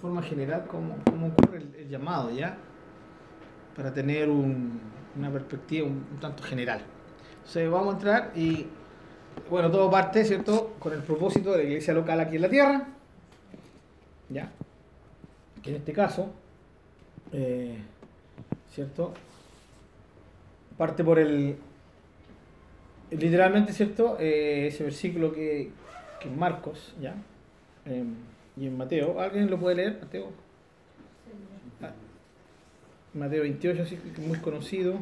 forma general cómo, cómo ocurre el, llamado, ¿ya? Para tener un- una perspectiva un, tanto general. Entonces vamos a entrar y, bueno, todo parte, ¿cierto?, con el propósito de la iglesia local aquí en la tierra, ¿ya? Que en este caso, eh, ¿cierto? Parte por el, literalmente, ¿cierto? Eh, ese versículo que, que Marcos, ¿ya? Eh, y en Mateo, ¿alguien lo puede leer? Mateo, Ah, Mateo 28, así que muy conocido.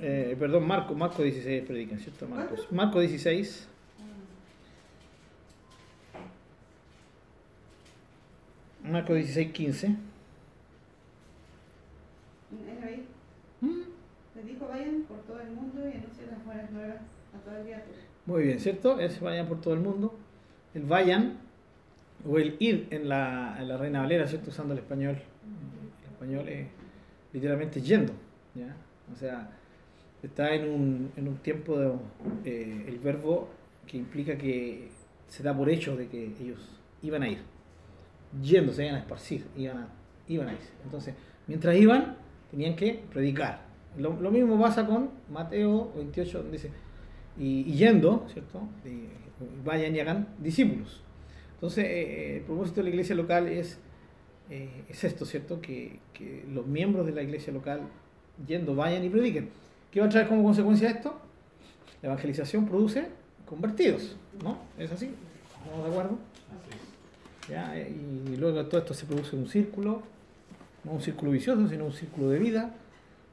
Eh, perdón, Marco, Marco 16 predican, ¿cierto? Marcos. Marco 16. Marco 16, 15. ¿Es ahí? Mm, Les dijo, vayan Muy bien, ¿cierto? Es vayan por todo el mundo. El vayan, o el ir en la, en la Reina Valera, ¿cierto? Usando el español. El español es literalmente yendo, ¿ya? O sea, está en un, en un tiempo eh, el verbo que implica que se da por hecho de que ellos iban a ir. Yendo, se iban a esparcir, iban a, iban a ir. Entonces, mientras iban, tenían que predicar. Lo, lo mismo pasa con Mateo 28, donde dice, y, y yendo, ¿cierto? Y vayan y hagan discípulos. Entonces, eh, el propósito de la iglesia local es, eh, es esto, ¿cierto? Que, que los miembros de la iglesia local, yendo, vayan y prediquen. ¿Qué va a traer como consecuencia esto? La evangelización produce convertidos, ¿no? ¿Es así? ¿Estamos de acuerdo? ¿Ya? Eh, Y luego todo esto se produce un círculo, no un círculo vicioso, sino un círculo de vida.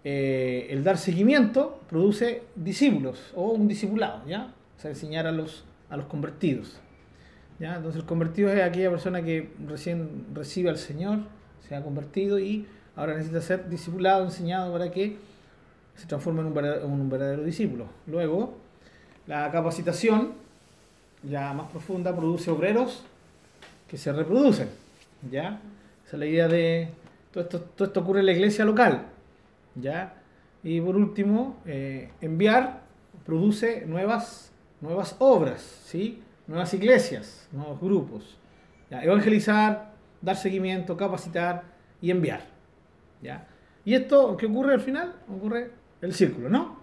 Eh, el dar seguimiento produce discípulos o un discipulado, ¿ya? O sea, enseñar a los, a los convertidos. ¿ya? Entonces el convertido es aquella persona que recién recibe al Señor, se ha convertido y ahora necesita ser discipulado, enseñado para que se transforme en un verdadero, un verdadero discípulo. Luego, la capacitación, ya más profunda, produce obreros que se reproducen. ¿ya? Esa es la idea de... Todo esto, todo esto ocurre en la iglesia local. ¿Ya? Y por último, eh, enviar produce nuevas, nuevas obras, ¿sí? nuevas iglesias, nuevos grupos. Evangelizar, dar seguimiento, capacitar y enviar. ¿ya? Y esto, ¿qué ocurre al final? Ocurre el círculo, ¿no?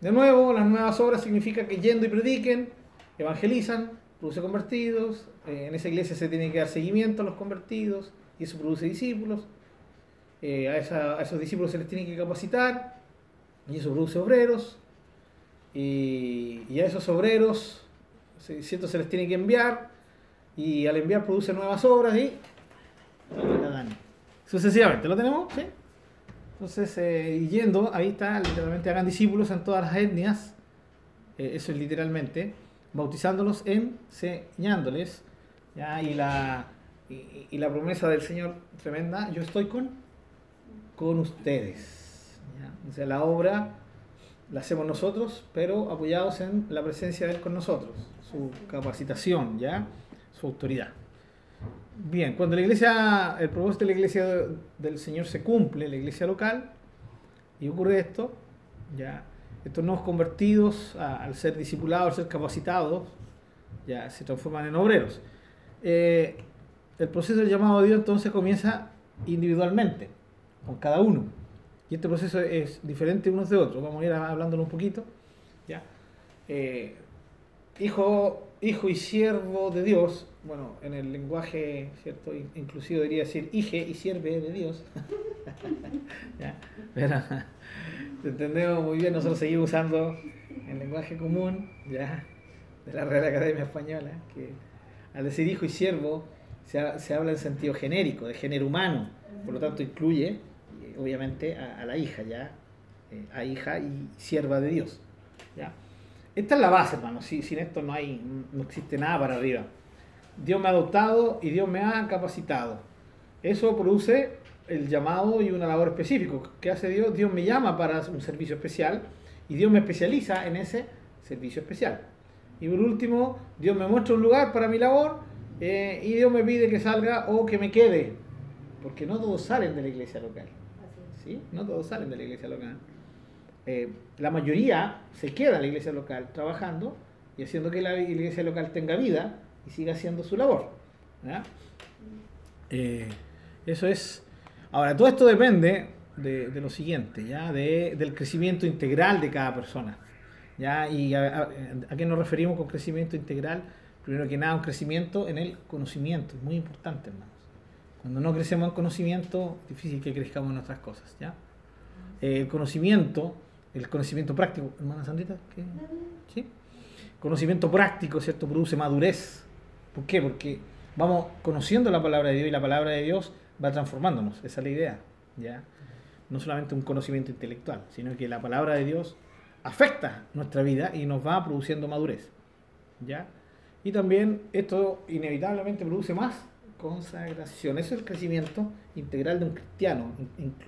De nuevo, las nuevas obras significa que yendo y prediquen, evangelizan, produce convertidos, eh, en esa iglesia se tiene que dar seguimiento a los convertidos y eso produce discípulos. Eh, a, esa- a esos discípulos se les tiene que capacitar y eso produce obreros. Y, y a esos obreros cierto, se les tiene que enviar y al enviar produce nuevas obras y sucesivamente. ¿Lo tenemos? ¿Sí? Entonces, eh, yendo, ahí está, literalmente hagan discípulos en todas las etnias, eh, eso es literalmente, bautizándolos, enseñándoles, ¿ya? Y, la, y, y la promesa del Señor tremenda, yo estoy con, con ustedes. ¿ya? O sea, la obra la hacemos nosotros, pero apoyados en la presencia de Él con nosotros, su capacitación, ¿ya? su autoridad. Bien, cuando la iglesia, el propósito de la iglesia del Señor se cumple, la iglesia local, y ocurre esto, ya estos nuevos convertidos, a- al ser discipulados, al ser capacitados, ya se transforman en obreros. Eh, el proceso del llamado a Dios entonces comienza individualmente, con cada uno. Y este proceso es diferente unos de otros. Vamos a ir hablándolo un poquito. ¿ya? Eh, hijo, hijo y siervo de Dios, bueno, en el lenguaje cierto in- inclusivo debería decir hije y sierve de Dios. ¿Ya? Pero entendemos muy bien, nosotros seguimos usando el lenguaje común ¿ya? de la Real Academia Española, que al decir hijo y siervo se, ha- se habla en sentido genérico, de género humano, por lo tanto incluye obviamente a, la hija, ¿ya? Eh, a hija y sierva de Dios. ¿ya? Esta es la base, hermano. Si- sin esto no hay, no existe nada para arriba. Dios me ha adoptado y Dios me ha capacitado. Eso produce el llamado y una labor específica. ¿Qué hace Dios? Dios me llama para un servicio especial y Dios me especializa en ese servicio especial. Y por último, Dios me muestra un lugar para mi labor eh, y Dios me pide que salga o que me quede. Porque no todos salen de la iglesia local. No todos salen de la iglesia local. eh, la mayoría se queda en la iglesia local trabajando y haciendo que la iglesia local tenga vida y siga haciendo su labor. Eh, eso es. Ahora, todo esto depende de, lo siguiente, ¿ya? del crecimiento integral de cada persona. ¿ya? ¿Y a, qué nos referimos con crecimiento integral? Primero que nada, un crecimiento en el conocimiento, muy importante, hermanos. Cuando no crecemos en conocimiento, difícil que crezcamos en otras cosas, ¿ya? Eh, el conocimiento, el conocimiento práctico, hermana Sandrita, ¿qué? ¿Sí? Conocimiento práctico, ¿cierto? Produce madurez. ¿Por qué? Porque vamos conociendo la palabra de Dios y la palabra de Dios va transformándonos, esa es la idea, ¿ya? No solamente un conocimiento intelectual, sino que la palabra de Dios afecta nuestra vida y nos va produciendo madurez, ¿ya? Y también esto inevitablemente produce más consagración. Eso es el crecimiento integral de un cristiano.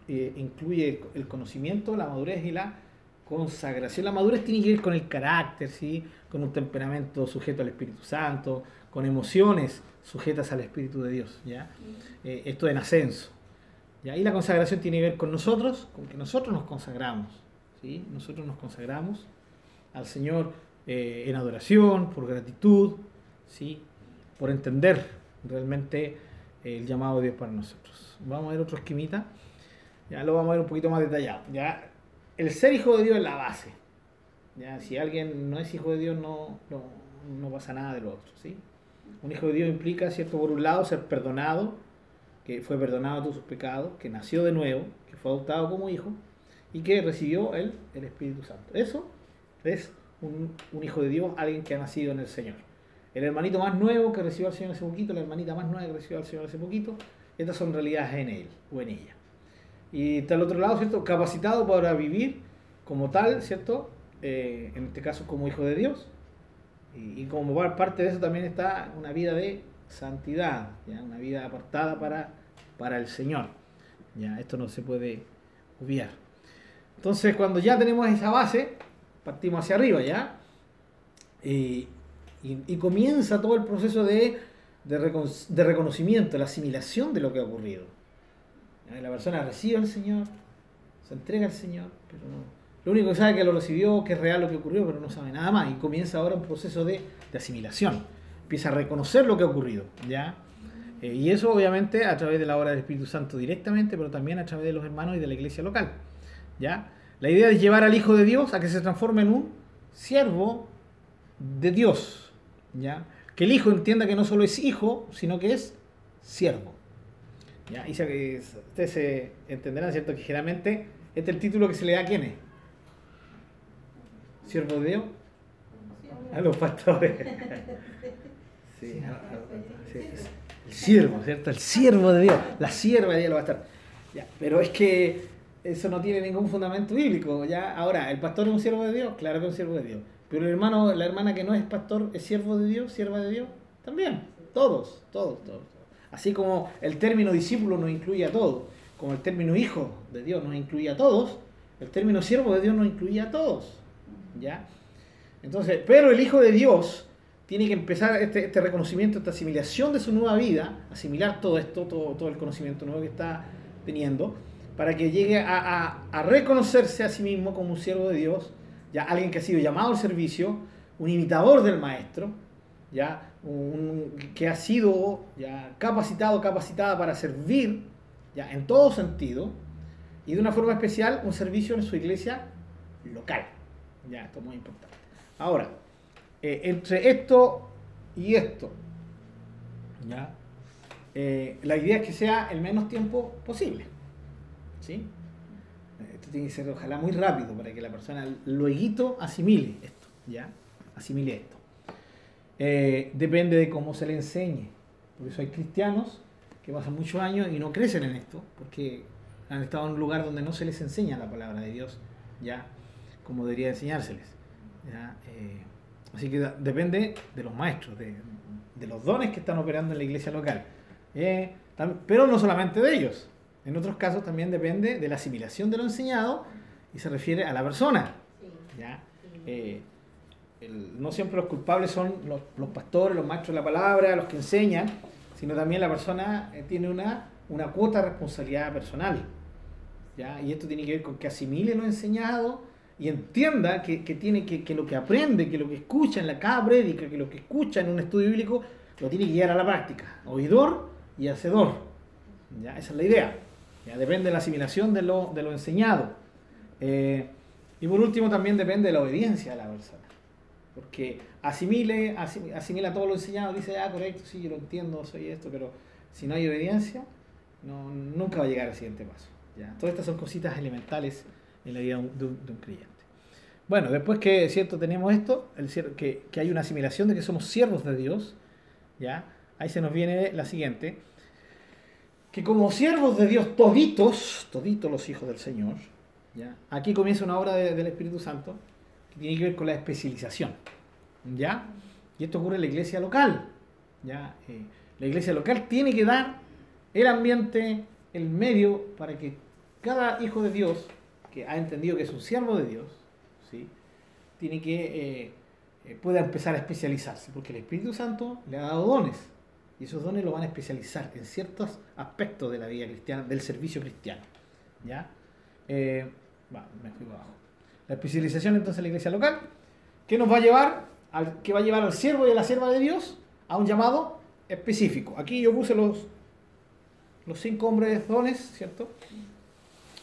Eh, incluye el conocimiento, la madurez y la consagración. La madurez tiene que ver con el carácter, ¿sí? con un temperamento sujeto al Espíritu Santo, con emociones sujetas al Espíritu de Dios. ¿ya? Eh, esto en ascenso. ¿ya? Y la consagración tiene que ver con nosotros, con que nosotros nos consagramos. ¿sí? Nosotros nos consagramos al Señor eh, en adoración, por gratitud, ¿sí? por entender realmente el llamado de Dios para nosotros. Vamos a ver otro esquemita. Ya lo vamos a ver un poquito más detallado. Ya el ser hijo de Dios es la base. Ya si alguien no es hijo de Dios no, no, pasa nada de lo otro, ¿sí? Un hijo de Dios implica, ¿cierto? Por un lado, ser perdonado, que fue perdonado de todos sus pecados, que nació de nuevo, que fue adoptado como hijo y que recibió el, el Espíritu Santo. Eso es un, un hijo de Dios, alguien que ha nacido en el Señor. El hermanito más nuevo que recibió al Señor hace poquito, la hermanita más nueva que recibió al Señor hace poquito, estas son realidades en él o en ella. Y está al otro lado, ¿cierto? Capacitado para vivir como tal, ¿cierto? Eh, en este caso como hijo de Dios. Y, como parte de eso también está una vida de santidad, ¿ya? una vida apartada para, para el Señor. ¿ya? Esto no se puede obviar. Entonces, cuando ya tenemos esa base, partimos hacia arriba, ¿ya? Y, y, comienza todo el proceso de, de, reconocimiento, la asimilación de lo que ha ocurrido. La persona recibe al Señor, se entrega al Señor, pero lo único que sabe es que lo recibió, que es real lo que ocurrió, pero no sabe nada más. Y comienza ahora un proceso de, asimilación. Empieza a reconocer lo que ha ocurrido. ¿ya? Eh, y eso obviamente a través de la obra del Espíritu Santo directamente, pero también a través de los hermanos y de la iglesia local. ¿ya? La idea es llevar al Hijo de Dios a que se transforme en un siervo de Dios. ¿Ya? Que el hijo entienda que no solo es hijo, sino que es siervo. ¿ya? Y ustedes se entenderán, ¿cierto? Que generalmente este es el título que se le da a quiénes. ¿Siervo de Dios? A los pastores. Sí, el siervo, ¿cierto? El siervo de Dios. La sierva de Dios lo va a estar. Ya, pero es que eso no tiene ningún fundamento bíblico. ¿ya? Ahora, ¿el pastor es un siervo de Dios? Claro que es un siervo de Dios. Pero el hermano, la hermana que no es pastor, es siervo de Dios, sierva de Dios, también. Todos, todos, todos. Así como el término discípulo nos incluye a todos, como el término hijo de Dios nos incluye a todos, el término siervo de Dios nos incluye a todos. ¿Ya? Entonces, pero el hijo de Dios tiene que empezar este, este, reconocimiento, esta asimilación de su nueva vida, asimilar todo esto, todo, todo el conocimiento nuevo que está teniendo, para que llegue a, a reconocerse a sí mismo como un siervo de Dios ya alguien que ha sido llamado al servicio, un imitador del maestro, ya un, que ha sido ya capacitado, capacitada para servir, ya en todo sentido, y de una forma especial un servicio en su iglesia local. Ya, esto es muy importante. Ahora, eh, entre esto y esto, ya, eh, la idea es que sea el menos tiempo posible. ¿Sí? Tiene que ser ojalá muy rápido para que la persona luego asimile esto, ¿ya? Asimile esto. Eh, depende de cómo se le enseñe. Por eso hay cristianos que pasan muchos años y no crecen en esto, porque han estado en un lugar donde no se les enseña la palabra de Dios, ya como debería enseñárseles. Eh, así que depende de los maestros, de, los dones que están operando en la iglesia local. Eh, pero no solamente de ellos, en otros casos también depende de la asimilación de lo enseñado y se refiere a la persona. Eh, no siempre los culpables son los, pastores, los maestros de la palabra, los que enseñan, sino también la persona eh, tiene una, una cuota de responsabilidad personal. ¿ya? Y esto tiene que ver con que asimile lo enseñado y entienda que, que tiene que, que lo que aprende, que lo que escucha en la cada prédica, que lo que escucha en un estudio bíblico, lo tiene que llevar a la práctica. Oidor y hacedor. ¿Ya? Esa es la idea. Depende de la asimilación de lo, de lo enseñado. Eh, y por último también depende de la obediencia de la persona. Porque asimile, asim- asimila todo lo enseñado, dice, ah, correcto, sí, yo lo entiendo, soy esto, pero si no hay obediencia, no, nunca va a llegar al siguiente paso. ¿ya? Todas estas son cositas elementales en la vida de un, de creyente. Bueno, después que cierto tenemos esto, el, que, que hay una asimilación de que somos siervos de Dios, ¿ya? ahí se nos viene la siguiente, que como siervos de Dios toditos, toditos los hijos del Señor, ¿ya? aquí comienza una obra de- del Espíritu Santo que tiene que ver con la especialización. ¿ya? Y esto ocurre en la iglesia local. ¿ya? Eh, la iglesia local tiene que dar el ambiente, el medio para que cada hijo de Dios que ha entendido que es un siervo de Dios, ¿sí? tiene que eh, eh, pueda empezar a especializarse, porque el Espíritu Santo le ha dado dones y esos dones lo van a especializar en ciertos aspectos de la vida cristiana, del servicio cristiano. ¿ya? Eh, me fui abajo. La especialización entonces en la iglesia local, que nos va a llevar al, que va a llevar al siervo y a la sierva de Dios a un llamado específico. Aquí yo puse los, los cinco hombres dones, ¿cierto?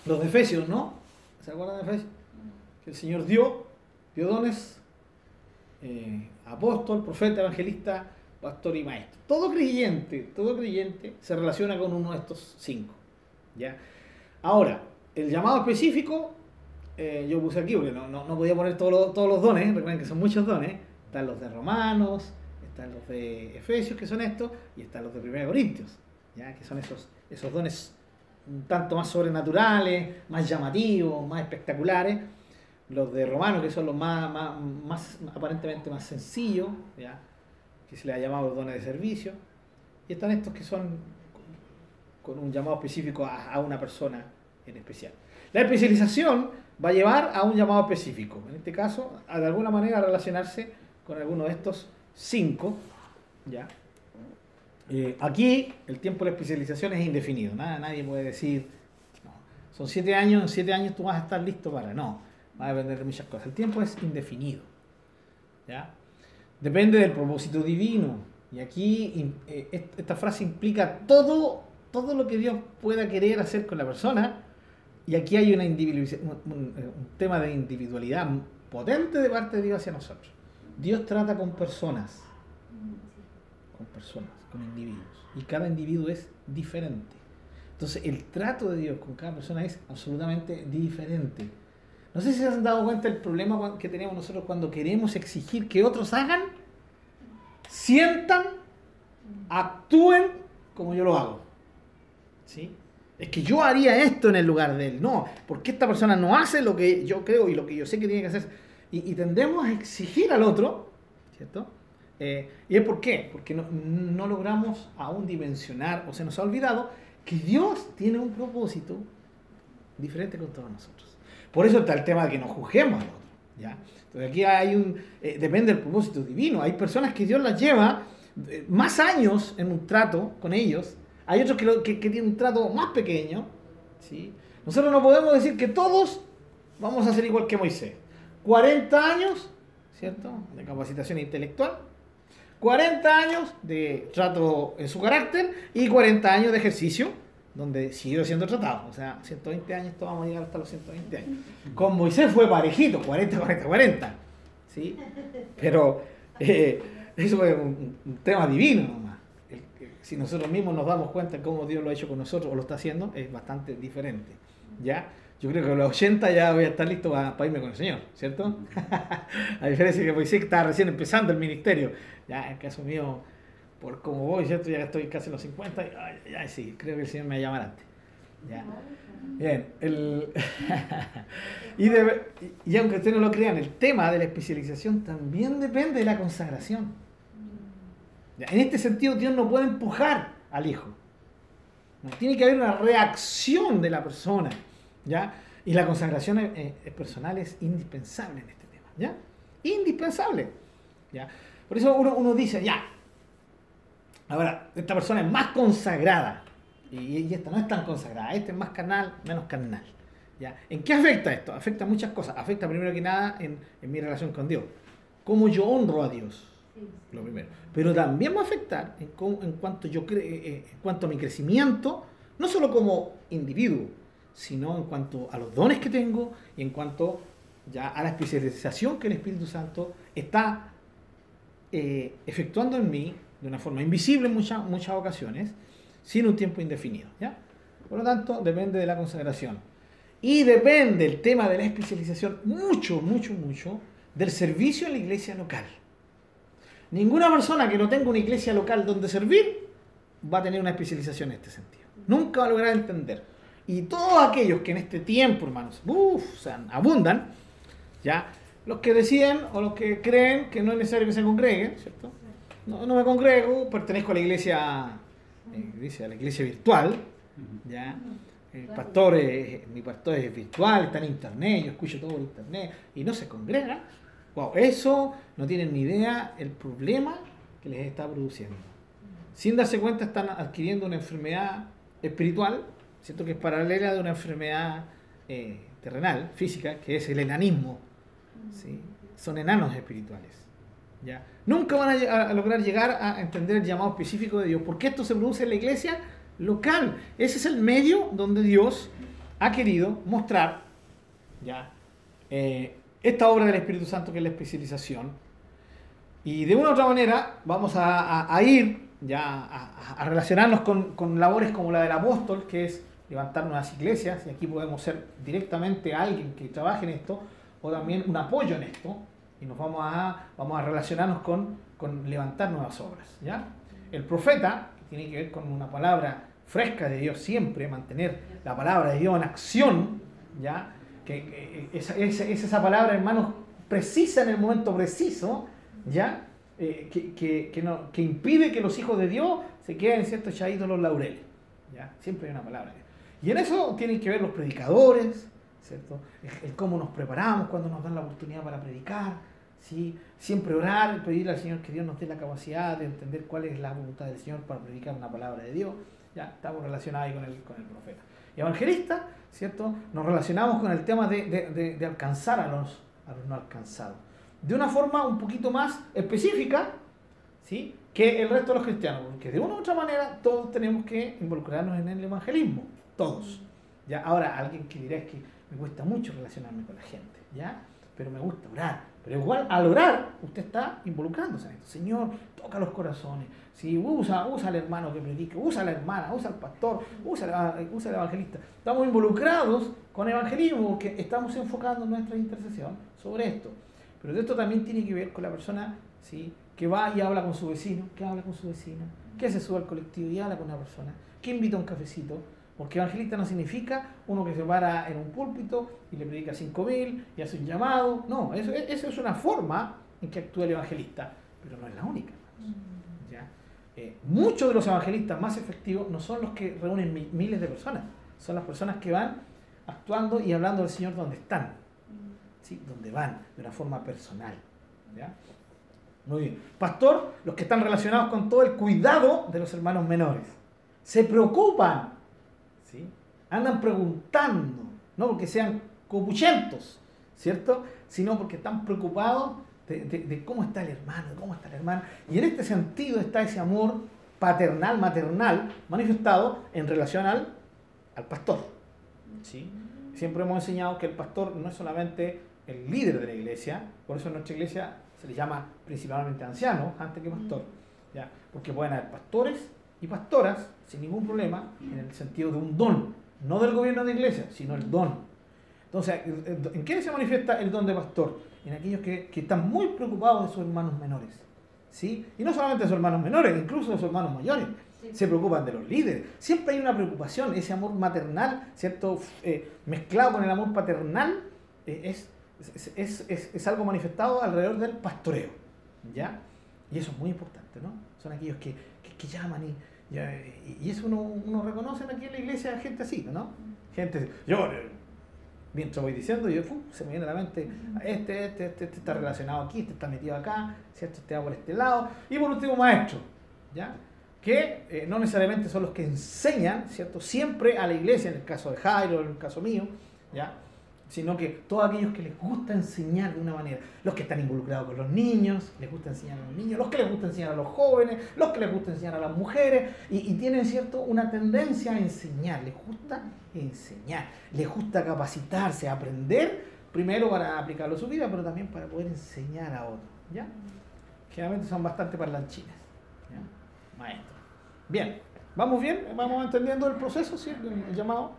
Los de Efesios, ¿no? ¿Se acuerdan de Efesios? Que el Señor dio, dio dones, eh, apóstol, profeta, evangelista, pastor y maestro. Todo creyente, todo creyente se relaciona con uno de estos cinco. ¿ya? Ahora, el llamado específico, eh, yo puse aquí porque no, no, podía poner todos los, todos los dones, recuerden que son muchos dones. Están los de Romanos, están los de Efesios, que son estos, y están los de 1 Corintios, ¿ya? que son esos, esos dones un tanto más sobrenaturales, más llamativos, más espectaculares. Los de Romanos, que son los más, más, más aparentemente más sencillos, ¿ya? Que se les ha llamado dones de servicio. Y están estos que son con un llamado específico a, a una persona en especial. La especialización va a llevar a un llamado específico. En este caso, a de alguna manera relacionarse con alguno de estos cinco. ¿ya? Eh, aquí el tiempo de la especialización es indefinido. Nada, nadie puede decir, no, son siete años, en siete años tú vas a estar listo para. No, va a depender de muchas cosas. El tiempo es indefinido. ¿ya? Depende del propósito divino. Y aquí eh, est- esta frase implica todo, todo lo que Dios pueda querer hacer con la persona. Y aquí hay una un, un- un tema de individualidad potente de parte de Dios hacia nosotros. Dios trata con personas, con personas, con individuos. Y cada individuo es diferente. Entonces el trato de Dios con cada persona es absolutamente diferente. No sé si se han dado cuenta del problema que tenemos nosotros cuando queremos exigir que otros hagan, sientan, actúen como yo lo hago. ¿Sí? Es que yo haría esto en el lugar de él. No, porque esta persona no hace lo que yo creo y lo que yo sé que tiene que hacer. Y, y tendemos a exigir al otro, ¿cierto? Eh, ¿Y es por qué? Porque no, no logramos aún dimensionar o se nos ha olvidado que Dios tiene un propósito diferente con todos nosotros. Por eso está el tema de que nos juzguemos al otro. ¿ya? Entonces aquí hay un, eh, depende del propósito divino. Hay personas que Dios las lleva eh, más años en un trato con ellos. Hay otros que, lo- que, que tienen un trato más pequeño. ¿sí? Nosotros no podemos decir que todos vamos a ser igual que Moisés. 40 años, ¿cierto? De capacitación intelectual. 40 años de trato en su carácter y 40 años de ejercicio donde siguió siendo tratado. O sea, 120 años, todos vamos a llegar hasta los 120 años. Con Moisés fue parejito, 40, 40, 40. ¿sí? Pero eh, eso es un, un tema divino nomás. El- el- si nosotros mismos nos damos cuenta de cómo Dios lo ha hecho con nosotros o lo está haciendo, es bastante diferente. ¿Ya? Yo creo que a los 80 ya voy a estar listo para, irme con el Señor, ¿cierto? a diferencia de que Moisés estaba recién empezando el ministerio. Ya, en el caso mío, por cómo voy, ¿cierto? Ya estoy casi en los 50 y ay, sí, creo que el Señor me va a llamar antes. Ya. Bien, el... y, de- y aunque ustedes no lo crean, el tema de la especialización también depende de la consagración. Ya, En este sentido, Dios no puede empujar al hijo. Tiene que haber una reacción de la persona. ¿ya? Y la consagración es, es- es personal es indispensable en este tema. ¿ya? Indispensable. ¿ya? Por eso uno, uno dice, ya, ahora, esta persona es más consagrada. Y, y esta no es tan consagrada. Esta es más carnal, menos carnal. ¿Ya? ¿En qué afecta esto? Afecta muchas cosas. Afecta primero que nada en, en mi relación con Dios. Cómo yo honro a Dios. Lo primero. Pero también va a afectar en, cómo- en cuanto yo cre- eh, en cuanto a mi crecimiento, no solo como individuo, sino en cuanto a los dones que tengo y en cuanto ya a la especialización que el Espíritu Santo está eh, efectuando en mí de una forma invisible en muchas, muchas ocasiones, sin un tiempo indefinido. ¿ya? Por lo tanto, depende de la consagración. Y depende el tema de la especialización mucho, mucho, mucho del servicio en la iglesia local. Ninguna persona que no tenga una iglesia local donde servir va a tener una especialización en este sentido. Nunca va a lograr entender. Y todos aquellos que en este tiempo, hermanos, uf, abundan, ya, los que deciden o los que creen que no es necesario que se congreguen, ¿cierto? No, no me congrego, pertenezco a la iglesia, eh, a la iglesia virtual, ya. El pastor es- mi pastor es virtual, está en internet, yo escucho todo por internet y no se congrega. Wow, eso no tienen ni idea el problema que les está produciendo. Sin darse cuenta están adquiriendo una enfermedad espiritual, ¿cierto? que es paralela de una enfermedad eh, terrenal, física, que es el enanismo. ¿sí? Son enanos espirituales. ¿Ya? Nunca van a, a lograr llegar a entender el llamado específico de Dios, porque esto se produce en la iglesia local. Ese es el medio donde Dios ha querido mostrar ¿ya? Eh, esta obra del Espíritu Santo, que es la especialización. Y de una u otra manera vamos a, a- a ir ya a, a relacionarnos con, con labores como la del apóstol, que es levantar nuevas iglesias, y aquí podemos ser directamente alguien que trabaje en esto, o también un apoyo en esto, y nos vamos a, vamos a relacionarnos con, con levantar nuevas obras. ¿ya? El profeta, que tiene que ver con una palabra fresca de Dios siempre, mantener la palabra de Dios en acción, ¿ya? que, que esa, esa- es esa palabra, hermanos, precisa en el momento preciso, ¿ya? Eh, que, que- que no- que impide que los hijos de Dios se queden, ¿cierto?, echados los laureles, ¿ya? Siempre hay una palabra. Y en eso tienen que ver los predicadores, ¿cierto? El, cómo nos preparamos cuando nos dan la oportunidad para predicar, ¿sí? Siempre orar, pedirle al Señor que Dios nos dé la capacidad de entender cuál es la voluntad del Señor para predicar una palabra de Dios, ya estamos relacionados ahí con el, con el profeta. Y evangelista, ¿cierto? Nos relacionamos con el tema de, de- de- de alcanzar a los, a los no alcanzados. De una forma un poquito más específica, ¿sí? Que el resto de los cristianos, porque de una u otra manera todos tenemos que involucrarnos en el evangelismo, todos. ¿ya? Ahora, alguien que dirá es que me cuesta mucho relacionarme con la gente, ¿ya? Pero me gusta orar. Pero igual al orar, usted está involucrándose en esto. Señor, toca los corazones. Si usa, usa al hermano que predique, usa a la hermana, usa al pastor, usa, la- usa al evangelista. Estamos involucrados con evangelismo porque estamos enfocando nuestra intercesión sobre esto. Pero esto también tiene que ver con la persona ¿sí? que va y habla con su vecino, que habla con su vecino, que se sube al colectivo y habla con una persona, que invita a un cafecito. Porque evangelista no significa uno que se para en un púlpito y le predica 5.000 y hace un llamado. No, eso, eso es una forma en que actúa el evangelista, pero no es la única. ¿ya? Eh, muchos de los evangelistas más efectivos no son los que reúnen mi- miles de personas, son las personas que van actuando y hablando del Señor donde están, ¿sí? donde van, de una forma personal. ¿ya? Muy bien. Pastor, los que están relacionados con todo el cuidado de los hermanos menores. Se preocupan. Andan preguntando, no porque sean copuchentos, ¿cierto? Sino porque están preocupados de, de- de cómo está el hermano, de cómo está la hermana. Y en este sentido está ese amor paternal, maternal, manifestado en relación al, al pastor. ¿sí? Siempre hemos enseñado que el pastor no es solamente el líder de la iglesia, por eso en nuestra iglesia se le llama principalmente anciano antes que pastor, ¿ya? porque pueden haber pastores y pastoras sin ningún problema en el sentido de un don, no del gobierno de iglesia, sino el don. Entonces, ¿en qué se manifiesta el don de pastor? En aquellos que, que están muy preocupados de sus hermanos menores. ¿sí? Y no solamente de sus hermanos menores, incluso de sus hermanos mayores. Se preocupan de los líderes. Siempre hay una preocupación, ese amor maternal, ¿cierto? Eh, mezclado con el amor paternal, eh, es, es, es- es- es algo manifestado alrededor del pastoreo. ¿Ya? Y eso es muy importante, ¿no? Son aquellos que, que, que llaman y, ya, y, eso uno, uno reconoce aquí en la iglesia gente así, ¿no? Gente, yo, eh, mientras voy diciendo, yo, se me viene a la mente, este, este, este, este está relacionado aquí, este está metido acá, ¿cierto? Este va por este lado. Y por último, maestro, ¿ya? Que eh, no necesariamente son los que enseñan, ¿cierto? Siempre a la iglesia, en el caso de Jairo, en el caso mío, ¿ya? Sino que todos aquellos que les gusta enseñar de una manera, los que están involucrados con los niños, les gusta enseñar a los niños, los que les gusta enseñar a los jóvenes, los que les gusta enseñar a las mujeres, y, tienen cierto una tendencia a enseñar, les gusta enseñar, les gusta capacitarse, aprender, primero para aplicarlo a su vida, pero también para poder enseñar a otros. Generalmente son bastante parlanchines, ¿ya? Maestros. Bien, ¿vamos bien? ¿Vamos entendiendo el proceso, ¿sí? el llamado?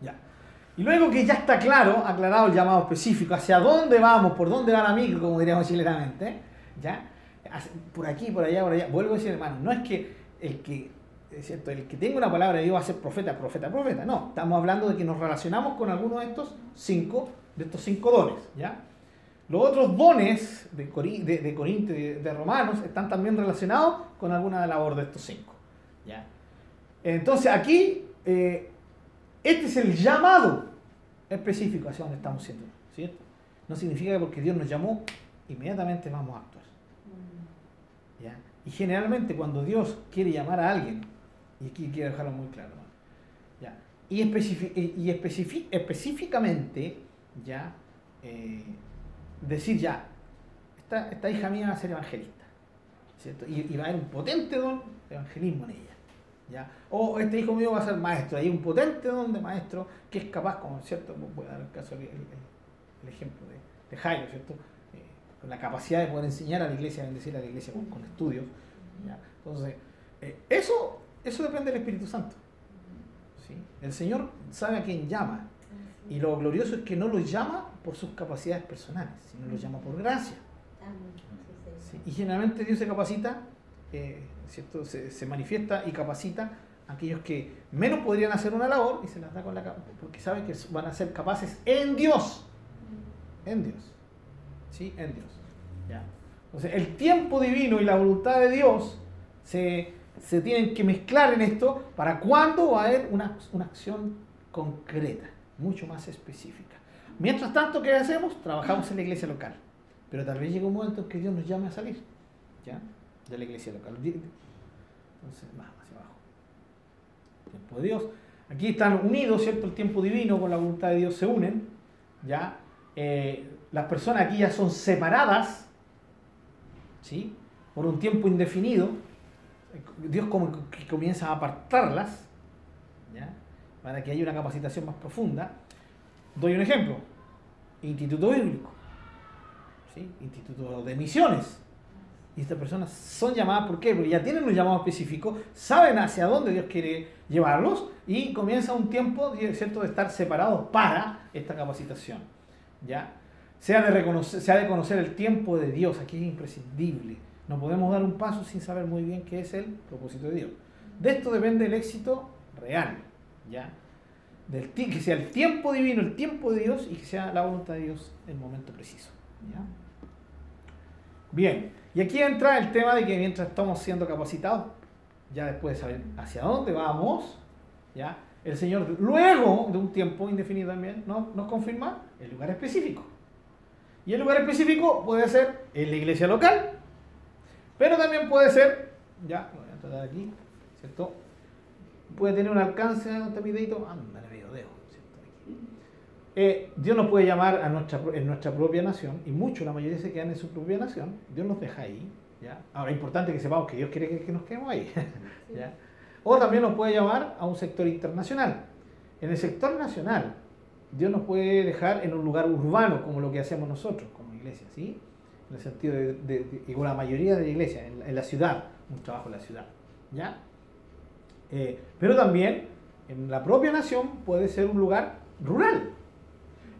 Ya. Y luego que ya está claro, aclarado el llamado específico, hacia dónde vamos, por dónde va la micro, como diríamos chilenamente, ¿ya? Por aquí, por allá, por allá. Vuelvo a decir, hermano, no es que el que, es cierto, el que tenga una palabra de Dios va a ser profeta, profeta, profeta. No, estamos hablando de que nos relacionamos con alguno de estos cinco, de estos cinco dones, ¿ya? Los otros dones de, de, de Corinto y de, Romanos están también relacionados con alguna labor de estos cinco. ¿ya? Entonces aquí, eh, este es el llamado específico hacia donde estamos siendo. ¿cierto? No significa que porque Dios nos llamó, inmediatamente vamos a actuar. ¿ya? Y generalmente cuando Dios quiere llamar a alguien, y aquí quiero dejarlo muy claro, ¿ya? y, y específicamente, ya, eh, decir ya, esta, esta, hija mía va a ser evangelista, ¿cierto? Y, va a haber un potente don de evangelismo en ella. ¿Ya? O este hijo mío va a ser maestro, hay un potente don de maestro que es capaz, como cierto, voy a dar el caso, el, el, ejemplo de, de, Jairo, ¿cierto? Eh, con la capacidad de poder enseñar a la iglesia, bendecir a la iglesia con, con estudios. ¿ya? Entonces, eh, eso, eso depende del Espíritu Santo. ¿sí? El Señor sabe a quién llama. Y lo glorioso es que no lo llama por sus capacidades personales, sino lo llama por gracia. Sí, y generalmente Dios se capacita, eh, ¿cierto? Se, se, manifiesta y capacita a aquellos que menos podrían hacer una labor y se las da con la porque saben que van a ser capaces en Dios. En Dios. ¿Sí? En Dios. ¿Ya? Entonces, el tiempo divino y la voluntad de Dios se, se tienen que mezclar en esto para cuándo va a haber una, una acción concreta, mucho más específica. Mientras tanto, ¿qué hacemos? Trabajamos en la iglesia local. Pero tal vez llega un momento en que Dios nos llame a salir ¿ya? De la iglesia local. Entonces, más hacia abajo. Tiempo de Dios. Aquí están unidos, ¿cierto? El tiempo divino con la voluntad de Dios se unen. ¿ya? Eh, las personas aquí ya son separadas ¿sí? por un tiempo indefinido. Dios como que comienza a apartarlas ¿ya? para que haya una capacitación más profunda. Doy un ejemplo. Instituto Bíblico. ¿sí? Instituto de Misiones. Y estas personas son llamadas, ¿por qué? Porque ya tienen un llamado específico, saben hacia dónde Dios quiere llevarlos y comienza un tiempo ¿cierto? de estar separados para esta capacitación. ¿ya? Se, ha de reconocer, se ha de conocer el tiempo de Dios, aquí es imprescindible. No podemos dar un paso sin saber muy bien qué es el propósito de Dios. De esto depende el éxito real. ¿ya? del que sea el tiempo divino, el tiempo de Dios y que sea la voluntad de Dios en el momento preciso. ¿ya? Bien, y aquí entra el tema de que mientras estamos siendo capacitados, ya después de saber hacia dónde vamos, ¿ya? el Señor luego de un tiempo indefinido también ¿no? nos confirma el lugar específico. Y el lugar específico puede ser en la iglesia local, pero también puede ser, ya, voy a tratar aquí, ¿cierto? Puede tener un alcance, un tapidito, ándale, eh, Dios nos puede llamar a nuestra, en nuestra propia nación, y muchos, la mayoría se quedan en su propia nación, Dios nos deja ahí. ¿ya? Ahora es importante que sepamos que Dios quiere que, que nos quedemos ahí. ¿ya? O también nos puede llamar a un sector internacional. En el sector nacional, Dios nos puede dejar en un lugar urbano, como lo que hacemos nosotros como iglesia, ¿sí? En el sentido de, de, y con la mayoría de la iglesia, en, en, la ciudad, un trabajo en la ciudad, ¿ya? Eh, pero también en la propia nación puede ser un lugar rural,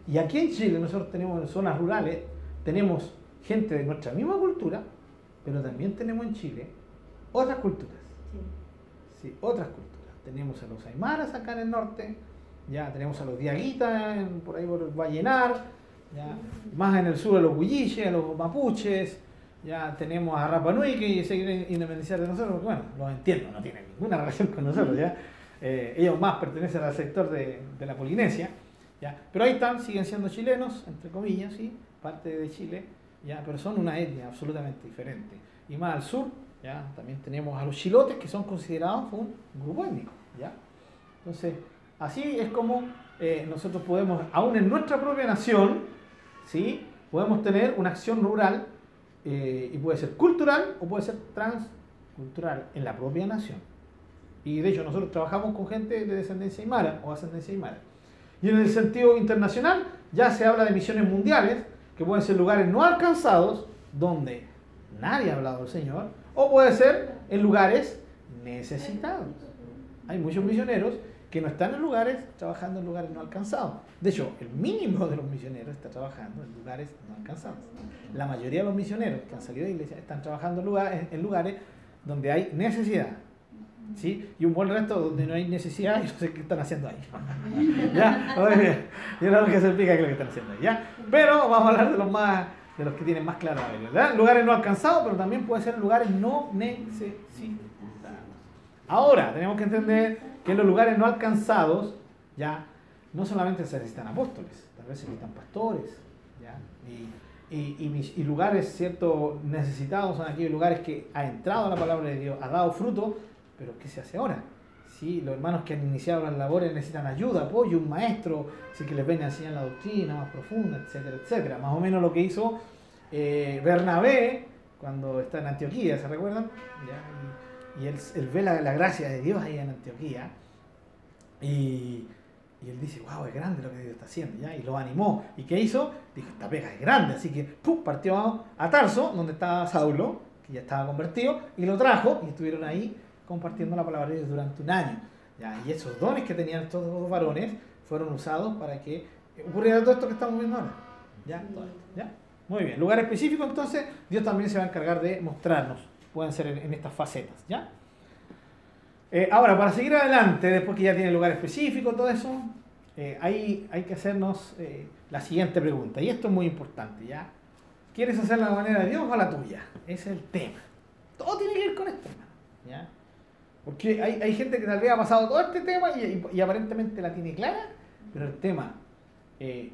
y aquí en Chile nosotros tenemos en zonas rurales, tenemos gente de nuestra misma cultura, pero también tenemos en Chile otras culturas. Sí. otras culturas. Tenemos a los aymaras acá en el norte, ya tenemos a los diaguitas por ahí por el Vallenar, ya, más en el sur a los huilliches, a los mapuches, ya tenemos a Rapa Nui que se quieren independizar de nosotros, porque bueno, los entiendo, no tienen ninguna relación con nosotros, ya. Eh, ellos más pertenecen al sector de, de la Polinesia. Pero ahí están, siguen siendo chilenos, entre comillas, ¿sí? parte de Chile, ¿ya? pero son una etnia absolutamente diferente. Y más al sur, ¿ya? también tenemos a los chilotes, que son considerados un grupo étnico. ¿ya? Entonces, así es como eh, nosotros podemos, aún en nuestra propia nación, ¿sí? podemos tener una acción rural eh, y puede ser cultural o puede ser transcultural en la propia nación. Y de hecho nosotros trabajamos con gente de descendencia aymara o ascendencia aymara. Y en el sentido internacional ya se habla de misiones mundiales, que pueden ser lugares no alcanzados, donde nadie ha hablado del Señor, o puede ser en lugares necesitados. Hay muchos misioneros que no están en lugares trabajando en lugares no alcanzados. De hecho, el mínimo de los misioneros está trabajando en lugares no alcanzados. La mayoría de los misioneros que han salido de iglesia están trabajando en lugares, en lugares donde hay necesidad. ¿Sí? Y un buen resto donde no hay necesidad y no sé qué están haciendo ahí. ¿Ya? Oye, yo no que se explica qué es lo que están haciendo ahí. ¿Ya? Pero vamos a hablar de los más de los que tienen más claro. Lugares no alcanzados, pero también puede ser lugares no necesitados. Ahora, tenemos que entender que en los lugares no alcanzados, ya, no solamente se necesitan apóstoles, tal vez se necesitan pastores, ¿ya? Y, y, y, lugares, cierto, necesitados son aquellos lugares que ha entrado la palabra de Dios, ha dado fruto, pero ¿qué se hace ahora? Si los hermanos que han iniciado las labores necesitan ayuda, apoyo, un maestro, si que les venga a enseñar la doctrina más profunda, etcétera, etcétera. Más o menos lo que hizo eh, Bernabé cuando está en Antioquía, ¿se recuerdan? Y, él, ve la, la, gracia de Dios ahí en Antioquía y, y, él dice, wow, es grande lo que Dios está haciendo, ¿ya? Y lo animó. ¿Y qué hizo? Dijo, esta pega es grande, así que ¡pum! partió a Tarso, donde estaba Saulo, que ya estaba convertido, y lo trajo y estuvieron ahí compartiendo la palabra de Dios durante un año. ¿ya? Y esos dones que tenían estos dos varones fueron usados para que ocurriera todo esto que estamos viendo ahora. ¿Ya? ¿Ya? Muy bien. Lugar específico, entonces, Dios también se va a encargar de mostrarnos. Pueden ser en, estas facetas. ¿Ya? Eh, ahora, para seguir adelante, después que ya tiene lugar específico, todo eso, eh, hay, hay, que hacernos eh, la siguiente pregunta. Y esto es muy importante, ¿ya? ¿Quieres hacer la manera de Dios o la tuya? Ese es el tema. Todo tiene que ver con esto. ¿Ya? Porque hay, hay, gente que tal vez ha pasado todo este tema y, y, aparentemente la tiene clara, pero el tema, eh,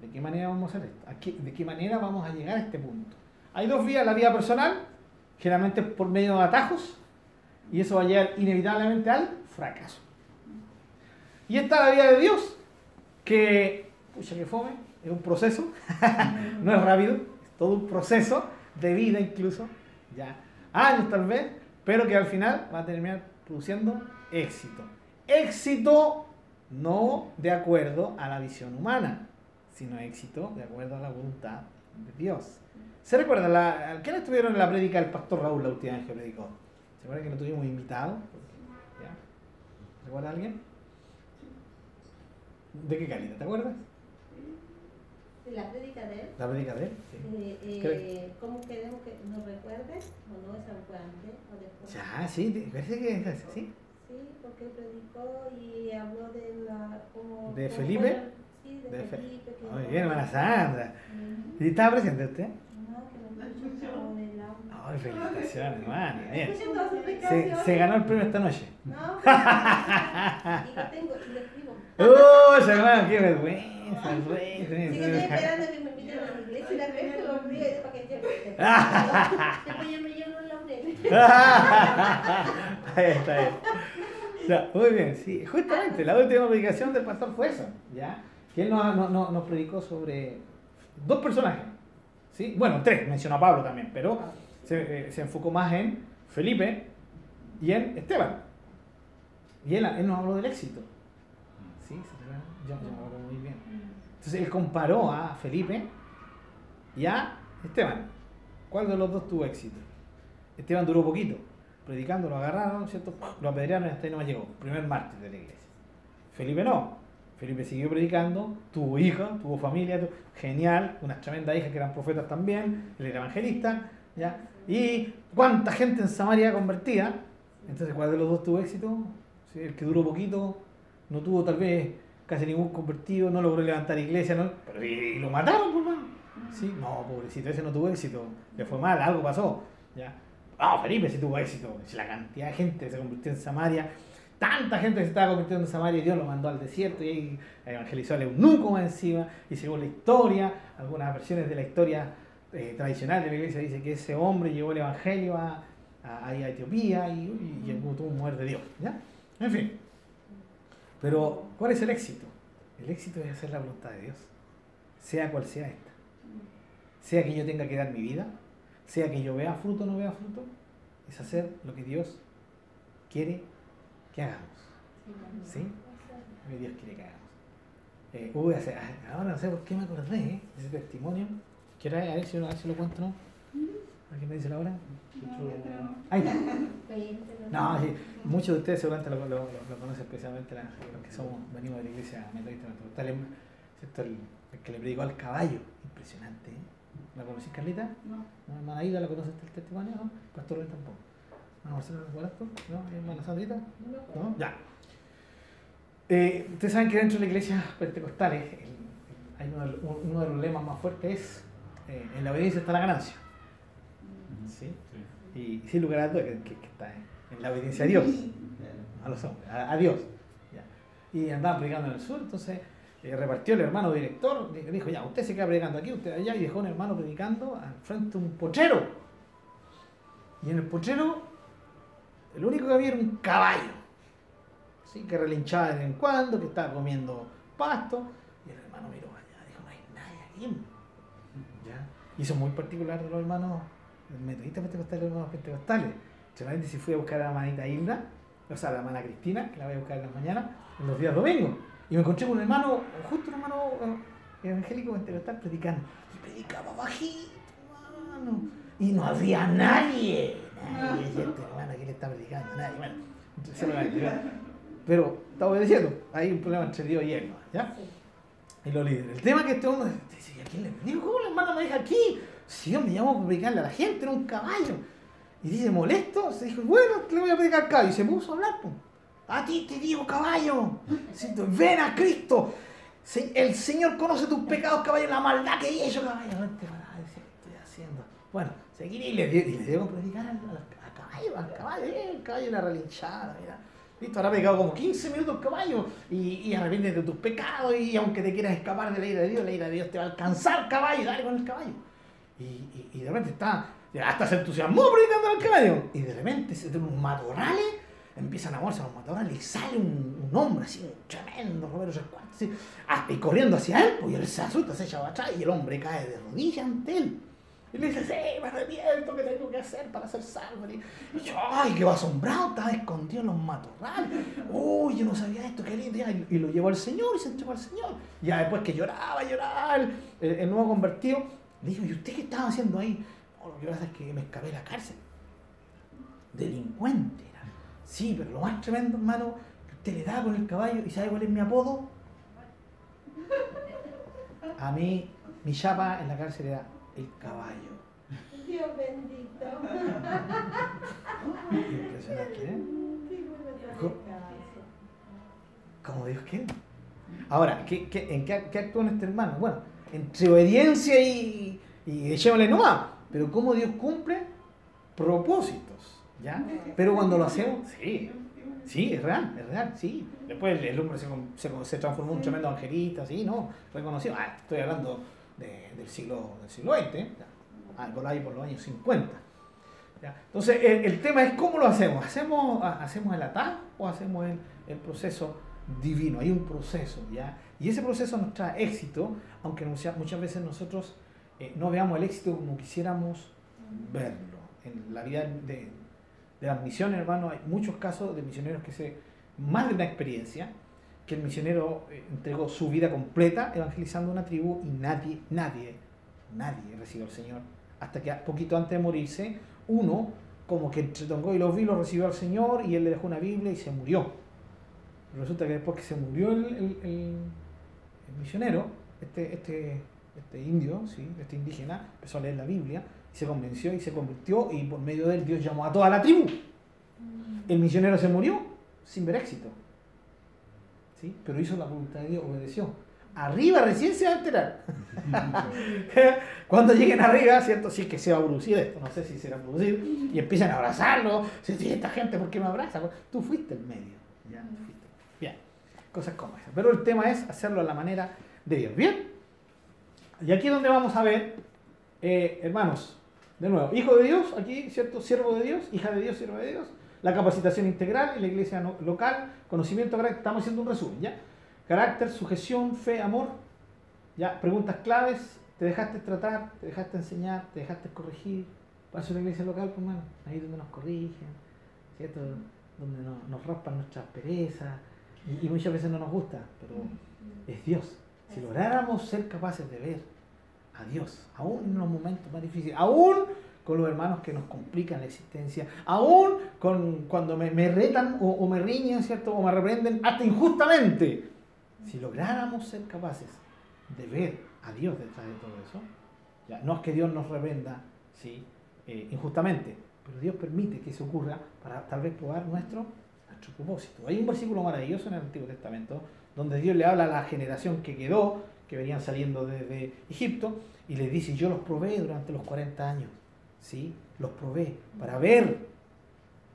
¿de qué manera vamos a hacer esto? ¿De qué manera vamos a llegar a este punto? Hay dos vías, la vía personal, generalmente por medio de atajos, y eso va a llegar inevitablemente al fracaso. Y está la vía de Dios, que, pucha que fome, es un proceso, no es rápido, es todo un proceso de vida incluso, ya años tal vez, pero que al final va a terminar produciendo éxito. Éxito no de acuerdo a la visión humana, sino éxito de acuerdo a la voluntad de Dios. ¿Se recuerda? La, ¿Quiénes estuvieron en la prédica del pastor Raúl la última que? ¿Se acuerdan que no tuvimos invitado? ¿Ya? ¿Recuerda alguien? ¿De qué calidad? ¿Te acuerdas? La prédica de él. La prédica de él, sí. Eh, eh, ¿Cómo queremos que nos recuerde? ¿O no? ¿Esa fue antes o después? Ya, sí, parece que es así. Sí, sí porque predicó y habló de la... Como, ¿De Felipe? sí, de, de Felipe. Que Muy bien, hermana Sandra. ¿Y estaba presente usted? Ay, felicitaciones, hermana. Bien. Se, se ganó el premio esta noche. No, y lo tengo, y lo escribo. ¡Uy, hermano, qué vergüenza! Sí, que estoy esperando que me inviten a la iglesia y la que lo olvidé para que yo Después yo me llevo un laurel. Ahí está, ahí. Ya, muy bien, sí. Justamente, la última predicación del pastor fue esa, ¿ya? Que él nos, nos, nos predicó sobre dos personajes, ¿sí? Bueno, tres, mencionó a Pablo también, pero se, eh, se enfocó más en Felipe y en Esteban. Y él, él nos habló del éxito. ¿Sí? Yo, yo me acuerdo muy bien. Entonces él comparó a Felipe y a Esteban. ¿Cuál de los dos tuvo éxito? Esteban duró poquito. Predicando, lo agarraron, ¿cierto? Lo apedrearon y hasta ahí no llegó. Primer mártir de la iglesia. Felipe no. Felipe siguió predicando, tuvo hija, tuvo familia, genial, unas tremendas hijas que eran profetas también, él era evangelista, ¿ya? Y cuánta gente en Samaria convertida. Entonces, ¿cuál de los dos tuvo éxito? El que duró poquito, no tuvo tal vez casi ningún convertido, no logró levantar iglesia, ¿no? Pero y, lo mataron, por más. Sí, no, pobrecito, ese no tuvo éxito, le fue mal, algo pasó. ¿ya? Ah, Felipe sí tuvo éxito, la cantidad de gente se convirtió en Samaria, tanta gente se estaba convirtiendo en Samaria y Dios lo mandó al desierto y ahí evangelizó al eunuco más encima y según la historia, algunas versiones de la historia eh, tradicional de la iglesia dice que ese hombre llevó el evangelio a, a, Etiopía y, y, y, tuvo un mujer de Dios. ¿ya? En fin. Pero, ¿cuál es el éxito? El éxito es hacer la voluntad de Dios, sea cual sea esta. Sea que yo tenga que dar mi vida, sea que yo vea fruto o no vea fruto, es hacer lo que Dios quiere que hagamos. ¿Sí? Lo que Dios quiere que hagamos. Eh, uy, ahora no sé por qué me acordé ¿eh? de ese testimonio. Quiero a ver si, a ver si lo cuento no. ¿Alguien me dice la hora? Ahí está. No, sí, muchos de ustedes seguramente lo, lo, lo, conocen, especialmente los que somos, venimos de la iglesia metodista ¿cierto? El, el, que le predicó al caballo. Impresionante, ¿eh? ¿La conocí, Carlita? No. ¿No, hermana Ida la conoce el testimonio? ¿No? Pastor Rubén tampoco. ¿Hermana Marcela Guarasco? ¿No? ¿Hermana Sandrita? No. Ya. Eh, ustedes saben que dentro de la iglesia pentecostales hay uno de, uno de, los lemas más fuertes es eh, en la obediencia está la ganancia. ¿Sí? Y sin lugar a dudas que, que, está en, la obediencia a Dios, a los hombres, a, Dios. Y andaba predicando en el sur, entonces eh, repartió el hermano director, dijo, ya, usted se queda predicando aquí, usted allá, y dejó un hermano predicando al frente de un pochero. Y en el pochero, el único que había era un caballo, ¿sí? que relinchaba de vez en cuando, que estaba comiendo pasto, y el hermano miró allá, dijo, no hay nadie aquí. ¿Ya? Y eso es muy particular de los hermanos metodistas pentecostales, hermanos pentecostales. Solamente si fui a buscar a la manita Hilda, o sea, a la hermana Cristina, que la voy a buscar en la mañana, en los días domingos y me encontré con un hermano, justo un hermano eh, evangélico pentecostal predicando. Y predicaba bajito, hermano. Y no había nadie. Nadie. Y este hermano, ¿qué le está predicando? Nadie. Bueno, pero está obedeciendo. Hay un problema entre Dios y él, ¿ya? Y los líderes. El tema es que este hombre dice, ¿a quién le digo? ¿Cómo la hermana me deja aquí? Si yo me llamo a predicarle a la gente, era un caballo. Y dice, molesto, se dijo, bueno, le voy a predicar al caballo. Y se puso a hablar, pues. A ti te digo, caballo. Ven a Cristo. El Señor conoce tus pecados, caballo, la maldad que hay hecho, caballo. Vente estoy haciendo. Bueno, seguiré y le, le predicar al, caballo, al caballo, eh, el caballo la relinchada, mira. Listo, ahora predicado como 15 minutos caballo y, y arrepiéntete de tus pecados y aunque te quieras escapar de la ira de Dios, la ira de Dios te va a alcanzar, caballo, dale con el caballo. Y, y, y de repente está, hasta se entusiasmó predicando al caballo. Y de repente se tiene un matorrales empiezan a moverse los matadores y sale un, hombre así, un tremendo Rescuarto, así, y corriendo hacia él, pues, y él se asusta, se echa atrás y el hombre cae de rodillas ante él. Y le dice, sí, me arrepiento, ¿qué tengo que hacer para ser salvo? Y yo, ay, qué asombrado, estaba escondido en los matorrales. Uy, yo no sabía esto, qué lindo. Y, lo llevó al Señor y se entregó al Señor. Ya después que lloraba, lloraba, el nuevo convertido, le dijo, ¿y usted qué estaba haciendo ahí? Lo que pasa es que me escapé de la cárcel. Delincuente Sí, pero lo más tremendo, hermano, que usted le da con el caballo y sabe cuál es mi apodo. A mí, mi chapa en la cárcel era el caballo. Dios bendito. Impresionante, ¿eh? ¿Cómo Dios quién? Ahora, ¿qué, qué, en qué, qué actúa este hermano? Bueno, entre obediencia y, y echémosle nomás. Pero ¿cómo Dios cumple propósitos? ¿Ya? Pero cuando lo hacemos, sí, sí, es real, es real, sí. Después el, hombre se, se, se, transformó en un tremendo angelista, sí, ¿no? Reconocido. Ah, estoy hablando de, del, siglo, del siglo XX, por ahí por los años 50. ¿ya? Entonces, el, el, tema es cómo lo hacemos. ¿Hacemos, hacemos el ataque o hacemos el, el proceso divino? Hay un proceso, ¿ya? Y ese proceso nos trae éxito, aunque muchas veces nosotros eh, no veamos el éxito como quisiéramos verlo. En la vida de, de las misiones, hermano, hay muchos casos de misioneros que se, más de una experiencia, que el misionero eh, entregó su vida completa evangelizando una tribu y nadie, nadie, nadie recibió al Señor. Hasta que poquito antes de morirse, uno como que entre y los vi, lo recibió al Señor y él le dejó una Biblia y se murió. Resulta que después que se murió el, el, el, misionero, este, este, este indio, ¿sí? este indígena, empezó a leer la Biblia se convenció y se convirtió y por medio de él Dios llamó a toda la tribu. El misionero se murió sin ver éxito. ¿Sí? Pero hizo la voluntad de Dios, obedeció. Arriba recién se va a enterar. Cuando lleguen arriba, ¿cierto? Sí que se va a producir esto, no sé si se va a producir, y empiezan a abrazarlo. Si esta gente, ¿por qué me abraza? Tú fuiste el medio. ¿ya? Cosas como esas. Pero el tema es hacerlo a la manera de Dios. Bien, y aquí es donde vamos a ver, eh, hermanos, de nuevo, hijo de Dios, aquí, ¿cierto? Siervo de Dios, hija de Dios, siervo de Dios. La capacitación integral en la iglesia local, conocimiento, estamos haciendo un resumen, ¿ya? Carácter, sujeción, fe, amor, ¿ya? Preguntas claves, te dejaste tratar, te dejaste enseñar, te dejaste corregir. Para eso la iglesia local, pues, ahí donde nos corrigen, ¿cierto? Donde nos, raspan nuestras perezas, y, y muchas veces no nos gusta, pero es Dios. Si lográramos ser capaces de ver a Dios, aún en los momentos más difíciles, aún con los hermanos que nos complican la existencia, aún con, cuando me, retan o, me riñen, ¿cierto? O me reprenden hasta injustamente. Si lográramos ser capaces de ver a Dios detrás de todo eso, ya, no es que Dios nos reprenda ¿sí? Eh, injustamente, pero Dios permite que eso ocurra para tal vez probar nuestro, Hay un versículo maravilloso en el Antiguo Testamento donde Dios le habla a la generación que quedó, que venían saliendo desde Egipto, y les dice, yo los probé durante los 40 años, ¿sí? Los probé para ver,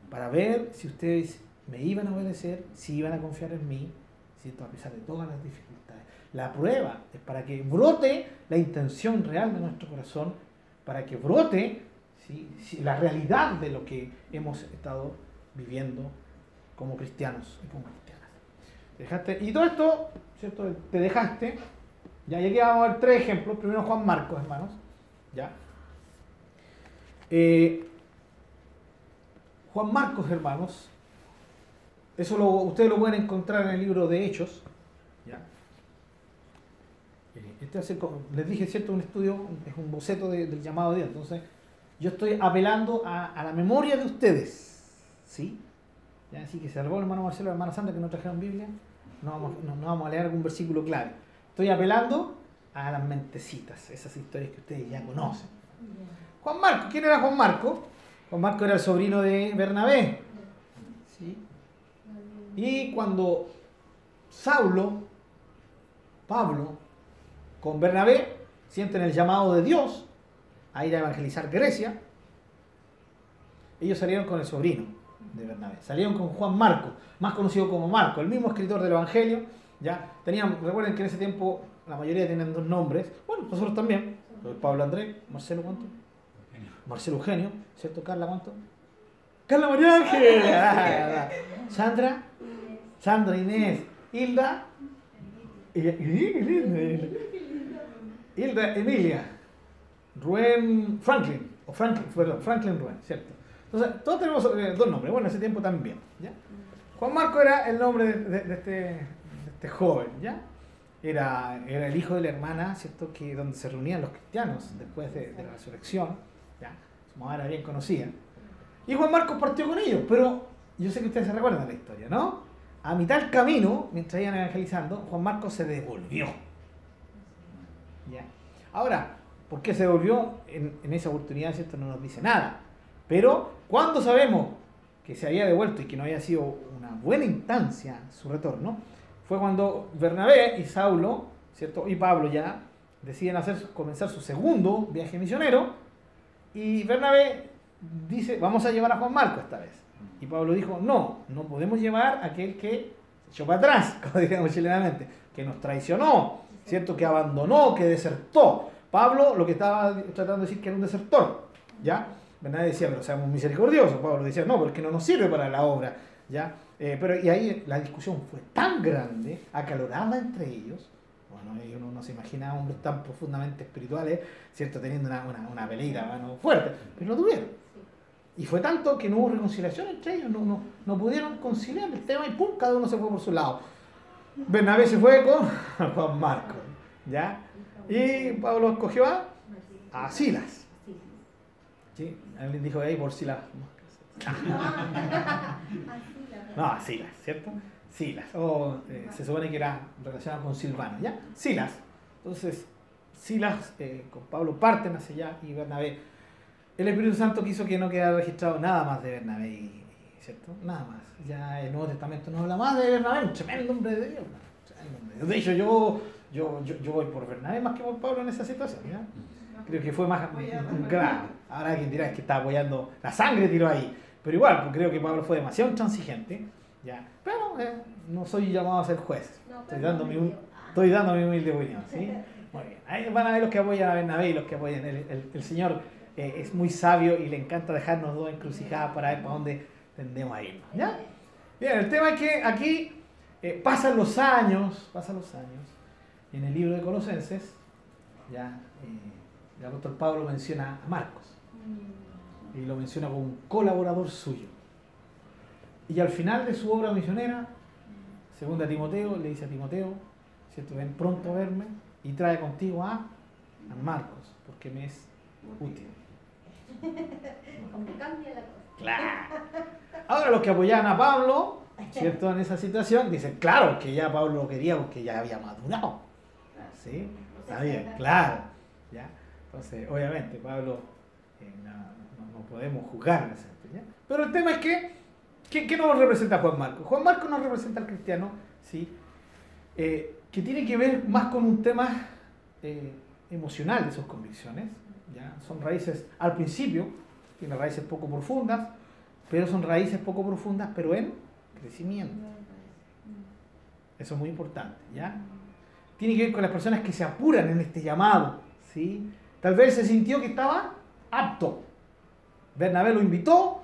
para ver si ustedes me iban a obedecer, si iban a confiar en mí, ¿cierto? a pesar de todas las dificultades. La prueba es para que brote la intención real de nuestro corazón, para que brote la realidad de lo que hemos estado viviendo como cristianos y como Dejaste, y todo esto, ¿cierto? Te dejaste. Ya, y aquí vamos a ver tres ejemplos. Primero Juan Marcos, hermanos. ¿Ya? Eh, Juan Marcos, hermanos. Eso lo, ustedes lo pueden encontrar en el libro de Hechos. ¿ya? Eh, este les dije, ¿cierto? Un estudio, es un boceto del llamado de Dios. Entonces, yo estoy apelando a, a la memoria de ustedes. ¿Sí? Así que salvó el hermano Marcelo y la hermana Sandra que no trajeron Biblia. No vamos, no, vamos a leer algún versículo clave. Estoy apelando a las mentecitas, esas historias que ustedes ya conocen. Juan Marco, ¿quién era Juan Marco? Juan Marco era el sobrino de Bernabé. ¿Sí? Y cuando Saulo, Pablo, con Bernabé, sienten el llamado de Dios a ir a evangelizar Grecia, ellos salieron con el sobrino de Bernabé. Salieron con Juan Marco, más conocido como Marco, el mismo escritor del Evangelio. ¿ya? Tenían, recuerden que en ese tiempo la mayoría tenían dos nombres. Bueno, nosotros también. Pablo Andrés, Marcelo, ¿cuánto? Marcelo Eugenio, ¿cierto? Carla, ¿cuánto? Carla María Ángel. Ah, Sandra, Sandra Inés, Hilda, Hilda Emilia, Rubén Franklin, o Franklin, perdón, Franklin Rubén, ¿cierto? Entonces, todos tenemos eh, dos nombres, bueno, en ese tiempo también. Juan Marco era el nombre de, este, este, joven, ¿ya? Era, el hijo de la hermana, ¿cierto? Que, donde se reunían los cristianos después de, la resurrección. Su mamá era bien conocida. Y Juan Marcos partió con ellos, pero yo sé que ustedes se recuerdan la historia, ¿no? A mitad del camino, mientras iban evangelizando, Juan Marcos se devolvió. Ahora, ¿por qué se devolvió? En, en esa oportunidad, ¿cierto? No nos dice nada. Pero cuando sabemos que se había devuelto y que no había sido una buena instancia su retorno, fue cuando Bernabé y Saulo, ¿cierto? Y Pablo ya deciden hacer, comenzar su segundo viaje misionero y Bernabé dice, vamos a llevar a Juan Marco esta vez. Y Pablo dijo, no, no podemos llevar a aquel que se echó para atrás, como diríamos chilenamente, que nos traicionó, ¿cierto? Que abandonó, que desertó. Pablo lo que estaba tratando de decir que era un desertor, ¿ya? Nadie decía, pero seamos misericordiosos. Pablo decía, no, porque no nos sirve para la obra. ¿ya? Eh, pero, y ahí la discusión fue tan grande, acalorada entre ellos. Bueno, uno no se imagina hombres tan profundamente espirituales, ¿cierto? Teniendo una, una, una peleita fuerte, pero lo tuvieron. Y fue tanto que no hubo reconciliación entre ellos, no, no, no pudieron conciliar el tema y pum, cada uno se fue por su lado. Bernabé se fue con Juan Marco, ¿ya? Y Pablo escogió a, a Silas. ¿Sí? Alguien dijo ahí por Silas. no, Silas, ¿cierto? Silas. O eh, se supone que era relacionado con Silvano, ¿ya? Silas. Entonces, Silas eh, con Pablo parten hacia allá y Bernabé. El Espíritu Santo quiso que no quedara registrado nada más de Bernabé, ¿cierto? Nada más. Ya el Nuevo Testamento no habla más de Bernabé, un tremendo hombre de Dios. De hecho, yo, yo, yo, yo voy por Bernabé más que por Pablo en esa situación, ¿ya? creo que fue más grave. Ahora alguien dirá que está apoyando, la sangre tiró ahí. Pero igual, pues creo que Pablo fue demasiado intransigente. ¿ya? Pero eh, no soy llamado a ser juez. estoy, dando mi, estoy dando mi humilde opinión. ¿sí? Muy bien. Ahí van a ver los que apoyan a Bernabé y los que apoyan. El, el, Señor eh, es muy sabio y le encanta dejarnos dos encrucijadas para ver para dónde tendemos a irnos. ¿ya? Bien, el tema es que aquí eh, pasan los años, pasan los años, en el libro de Colosenses, ya el apóstol Pablo menciona a Marcos y lo menciona como un colaborador suyo. Y al final de su obra misionera, segunda Timoteo, le dice a Timoteo, ¿cierto? ven pronto a verme y trae contigo a, a Marcos, porque me es útil. Como cambia la cosa. Claro. Ahora los que apoyaban a Pablo, ¿cierto? En esa situación, dicen, claro, que ya Pablo lo quería porque ya había madurado. ¿Sí? Está bien, claro. ¿Ya? Entonces, obviamente, Pablo, no, podemos juzgar sentido, ¿ya? Pero el tema es que, ¿qué, qué nos representa Juan Marcos? Juan Marcos nos representa al cristiano, ¿sí? Eh, que tiene que ver más con un tema eh, emocional de sus convicciones. ¿ya? Son raíces, al principio, tiene raíces poco profundas, pero son raíces poco profundas, pero en crecimiento. Eso es muy importante, ¿ya? Tiene que ver con las personas que se apuran en este llamado, ¿sí? Tal vez se sintió que estaba apto. Bernabé lo invitó,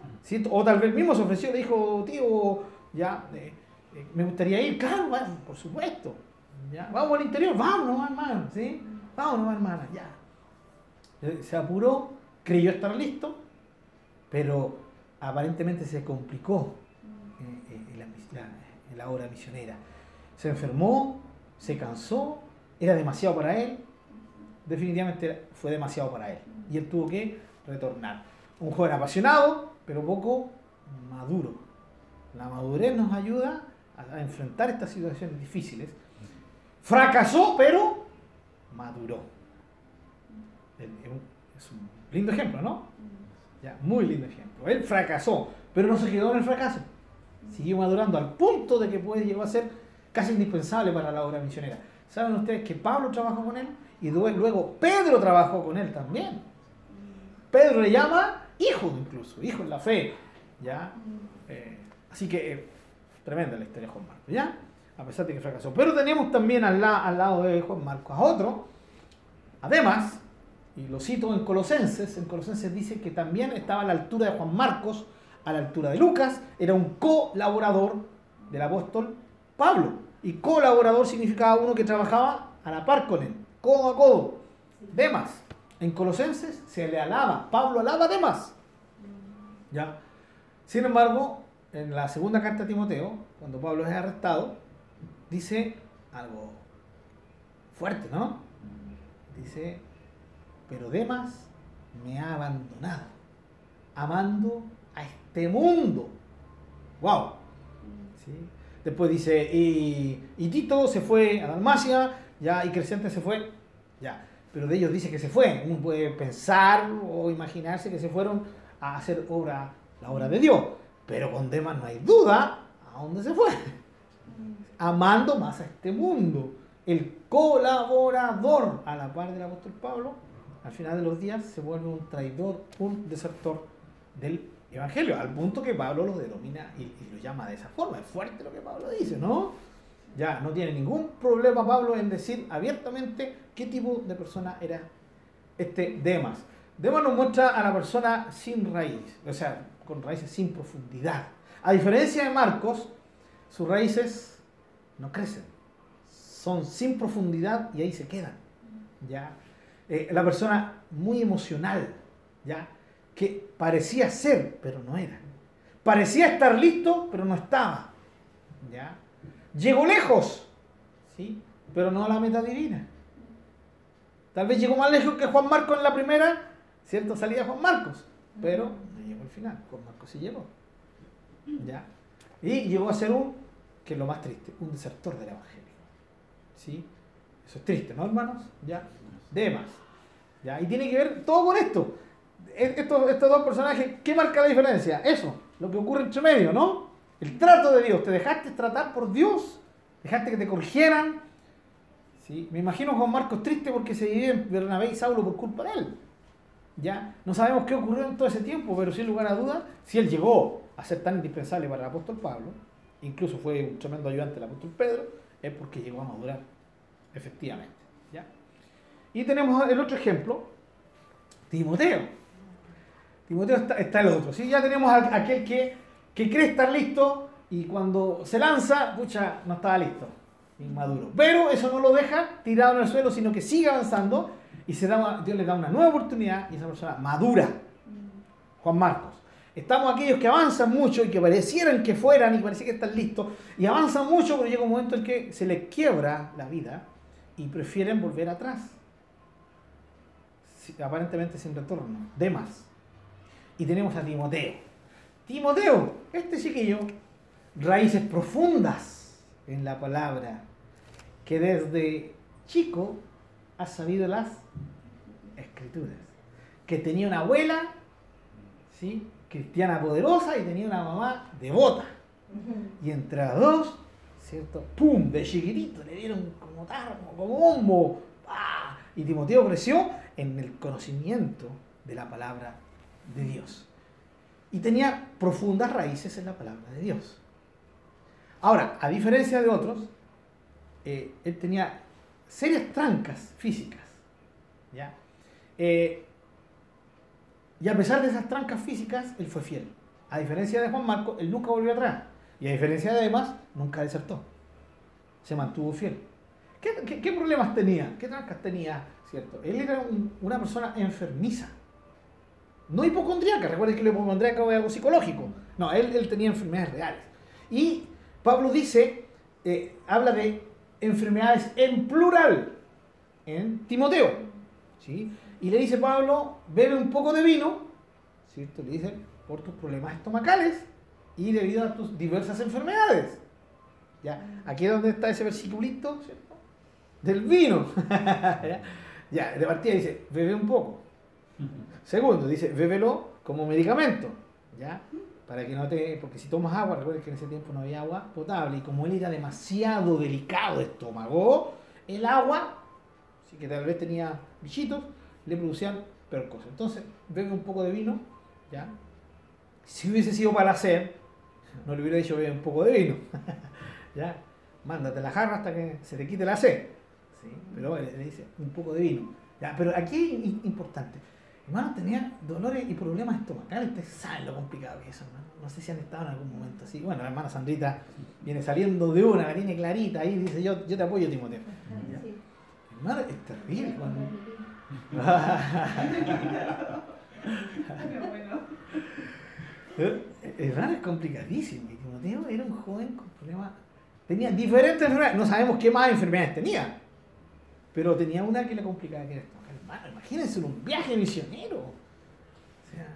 o tal vez mismo se ofreció, le dijo, tío, ya, eh, eh, me gustaría ir, claro, por supuesto. Vamos al interior, vamos, hermano, ¿sí? Vamos, hermana, ya. Eh, Se apuró, creyó estar listo, pero aparentemente se complicó eh, la obra misionera. Se enfermó, se cansó, era demasiado para él, definitivamente fue demasiado para él. Y él tuvo que retornar. Un joven apasionado, pero poco maduro. La madurez nos ayuda a, enfrentar estas situaciones difíciles. Fracasó, pero maduró. Es un- lindo ejemplo, ¿no? Ya, muy lindo ejemplo. Él fracasó, pero no se quedó en el fracaso. Siguió madurando al punto de que puede llegó a ser casi indispensable para la obra misionera. ¿Saben ustedes que Pablo trabajó con él? Y lue- luego Pedro trabajó con él también. Pedro le llama hijo incluso, hijo en la fe. ¿ya? Eh, así que eh, tremenda la historia de Juan Marcos, ¿ya? A pesar de que fracasó. Pero tenemos también al, la- al lado de Juan Marcos a otro, además, y lo cito en Colosenses, en Colosenses dice que también estaba a la altura de Juan Marcos, a la altura de Lucas, era un colaborador del apóstol Pablo. Y colaborador significaba uno que trabajaba a la par con él, codo a codo. Demas, en Colosenses se le alaba, Pablo alaba a Demas. ¿Ya? Sin embargo, en la segunda carta a Timoteo, cuando Pablo es arrestado, dice algo fuerte, ¿no? Dice, pero Demas me ha abandonado, amando a este mundo. ¡Wow! ¿Sí? Después dice, y, y Tito se fue a Dalmacia, ya, y Crescente se fue, ya. Pero de ellos dice que se fue. Uno puede pensar o imaginarse que se fueron a hacer obra, la obra de Dios. Pero con Demas no hay duda a dónde se fue. Amando más a este mundo. El colaborador a la par del apóstol Pablo, al final de los días se vuelve un traidor, un desertor del Evangelio, al punto que Pablo lo denomina y, y lo llama de esa forma. Es fuerte lo que Pablo dice, ¿no? Ya no tiene ningún problema Pablo en decir abiertamente qué tipo de persona era este Demas. Demas nos muestra a la persona sin raíz, o sea, con raíces sin profundidad. A diferencia de Marcos, sus raíces no crecen, son sin profundidad y ahí se quedan. ¿ya? Eh, la persona muy emocional, ¿ya? que parecía ser, pero no era. Parecía estar listo, pero no estaba. ¿ya? Llegó lejos, ¿sí? pero no a la meta divina. Tal vez llegó más lejos que Juan Marcos en la primera, ¿cierto? Salida Juan Marcos, pero no llegó al final. Juan Marcos sí llegó. ¿ya? Y llegó a ser un, que es lo más triste, un desertor del Evangelio. ¿sí? Eso es triste, ¿no, hermanos? ¿Ya? Demas. ¿ya? Y tiene que ver todo con esto. Estos, estos dos personajes, ¿qué marca la diferencia? Eso, lo que ocurre entre medio, ¿no? El trato de Dios. Te dejaste tratar por Dios, dejaste que te corrigieran. ¿sí? Me imagino Juan Marcos triste porque se dividen Bernabé y Saulo por culpa de él. ¿ya? No sabemos qué ocurrió en todo ese tiempo, pero sin lugar a dudas, si él llegó a ser tan indispensable para el apóstol Pablo, incluso fue un tremendo ayudante del apóstol Pedro, es porque llegó a madurar, efectivamente. ¿ya? Y tenemos el otro ejemplo, Timoteo. Timoteo está, el otro. ¿sí? Ya tenemos aquel que que cree estar listo y cuando se lanza, pucha, no estaba listo, inmaduro. Pero eso no lo deja tirado en el suelo, sino que sigue avanzando y se da Dios le da una nueva oportunidad y esa persona madura. Juan Marcos. Estamos aquellos que avanzan mucho y que parecieran que fueran y parecía que están listos y avanzan mucho, pero llega un momento en que se les quiebra la vida y prefieren volver atrás. Aparentemente sin retorno. Demas. Y tenemos a Timoteo. Timoteo, este chiquillo, raíces profundas en la palabra, que desde chico ha sabido las escrituras. Que tenía una abuela, ¿sí? cristiana poderosa y tenía una mamá devota. Y entre las dos, ¿cierto? ¡Pum! De chiquitito le dieron como tarmo, como bombo. Y Timoteo creció en el conocimiento de la palabra de Dios. Y tenía profundas raíces en la palabra de Dios. Ahora, a diferencia de otros, eh, él tenía serias trancas físicas. ¿ya? Eh, y a pesar de esas trancas físicas, él fue fiel. A diferencia de Juan Marco, él nunca volvió atrás. Y a diferencia de además, nunca desertó. Se mantuvo fiel. ¿Qué, problemas tenía? ¿Qué trancas tenía? ¿Cierto? Él era una persona enfermiza. No hipocondríaca. Recuerden que el hipocondríaco es algo psicológico. No, él, él tenía enfermedades reales. Y Pablo dice, eh, habla de enfermedades en plural en Timoteo. ¿sí? Y le dice Pablo, bebe un poco de vino, ¿cierto? Le dice, por tus problemas estomacales y debido a tus diversas enfermedades. ¿Ya? Aquí es donde está ese versiculito, ¿cierto? Del vino. ¿Ya? de partida dice, bebe un poco. Segundo, dice, bébelo como medicamento. ¿Ya? Para que no te. Porque si tomas agua, recuerden que en ese tiempo no había agua potable. Y como él era demasiado delicado de estómago, el agua, sí que tal vez tenía bichitos, le producían peor. Entonces, bebe un poco de vino, ¿ya? Si hubiese sido para hacer, no le hubiera dicho bebe un poco de vino, ¿ya? Mándate la jarra hasta que se te quite la sed, ¿sí? Pero le, dice un poco de vino, ¿ya? Pero aquí es importante. Hermano, tenía dolores y problemas estomacales. Ustedes saben lo complicado que es eso, hermano. No sé si han estado en algún momento así. Bueno, la hermana Sandrita viene saliendo de una, la tiene clarita ahí, dice: Yo, yo te apoyo, Timoteo. Hermano, es terrible cuando es raro, es complicadísimo. Y Timoteo era un joven con problemas. Tenía diferentes enfermedades. No sabemos qué más enfermedades tenía. Pero tenía una que le complicaba, que era esto. Imagínense un viaje misionero. O sea,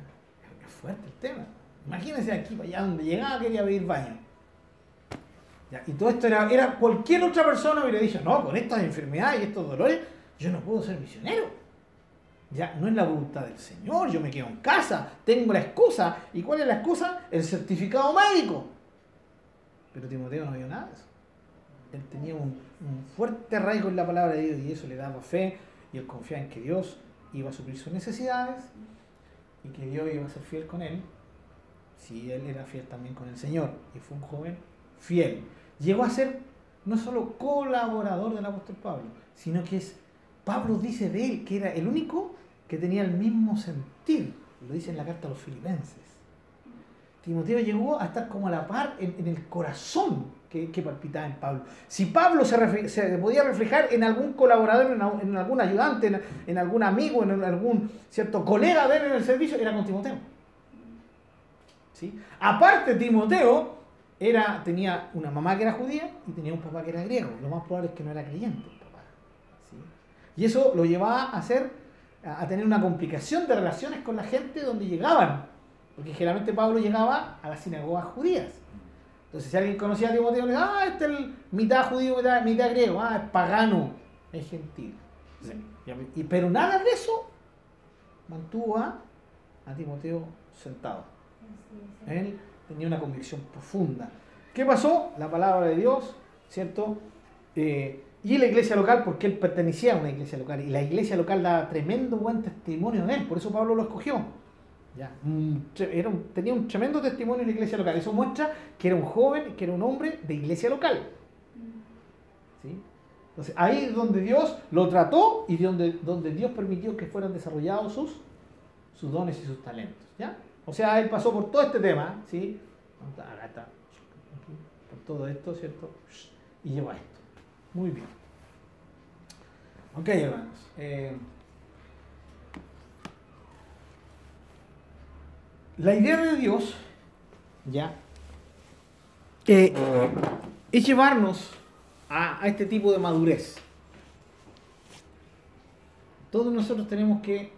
es fuerte el tema. Imagínense aquí para allá donde llegaba quería pedir baño. y todo esto era, era cualquier otra persona hubiera dicho, no, con estas enfermedades y estos dolores, yo no puedo ser misionero. Ya no es la voluntad del Señor, yo me quedo en casa, tengo la excusa. ¿Y cuál es la excusa? El certificado médico. Pero Timoteo no vio nada de eso. Él tenía un, fuerte arraigo en la palabra de Dios y eso le daba fe y él confiaba en que Dios iba a suplir sus necesidades y que Dios iba a ser fiel con él si él era fiel también con el Señor y fue un joven fiel. Llegó a ser no solo colaborador del apóstol Pablo, sino que es Pablo dice de él que era el único que tenía el mismo sentir. Lo dice en la carta a los filipenses. Timoteo llegó a estar como a la par en, el corazón que, palpitaba en Pablo. Si Pablo se, podía reflejar en algún colaborador, en, algún ayudante, en, algún amigo, en algún cierto colega de él en el servicio, era con Timoteo. ¿Sí? Aparte, Timoteo era, tenía una mamá que era judía y tenía un papá que era griego. Lo más probable es que no era creyente. Y eso lo llevaba a hacer, a tener una complicación de relaciones con la gente donde llegaban. Porque generalmente Pablo llegaba a las sinagogas judías. Entonces, si alguien conocía a Timoteo, le decía, ah, este es el mitad judío, mitad, griego, ah, es pagano, es gentil. Y, pero nada de eso mantuvo a, Timoteo sentado. Él tenía una convicción profunda. ¿Qué pasó? La palabra de Dios, ¿cierto? Eh, y la iglesia local, porque él pertenecía a una iglesia local, y la iglesia local da tremendo buen testimonio de él, por eso Pablo lo escogió. Ya, tenía un tremendo testimonio en la iglesia local. Eso muestra que era un joven, que era un hombre de iglesia local. ¿Sí? Entonces, ahí es donde Dios lo trató y donde, donde Dios permitió que fueran desarrollados sus, sus dones y sus talentos. ¿ya? O sea, él pasó por todo este tema, ¿sí? Por todo esto, ¿cierto? Y lleva esto. Muy bien. Ok, hermanos. Eh, la idea de Dios, ya, eh, es llevarnos a, a este tipo de madurez. Todos nosotros tenemos que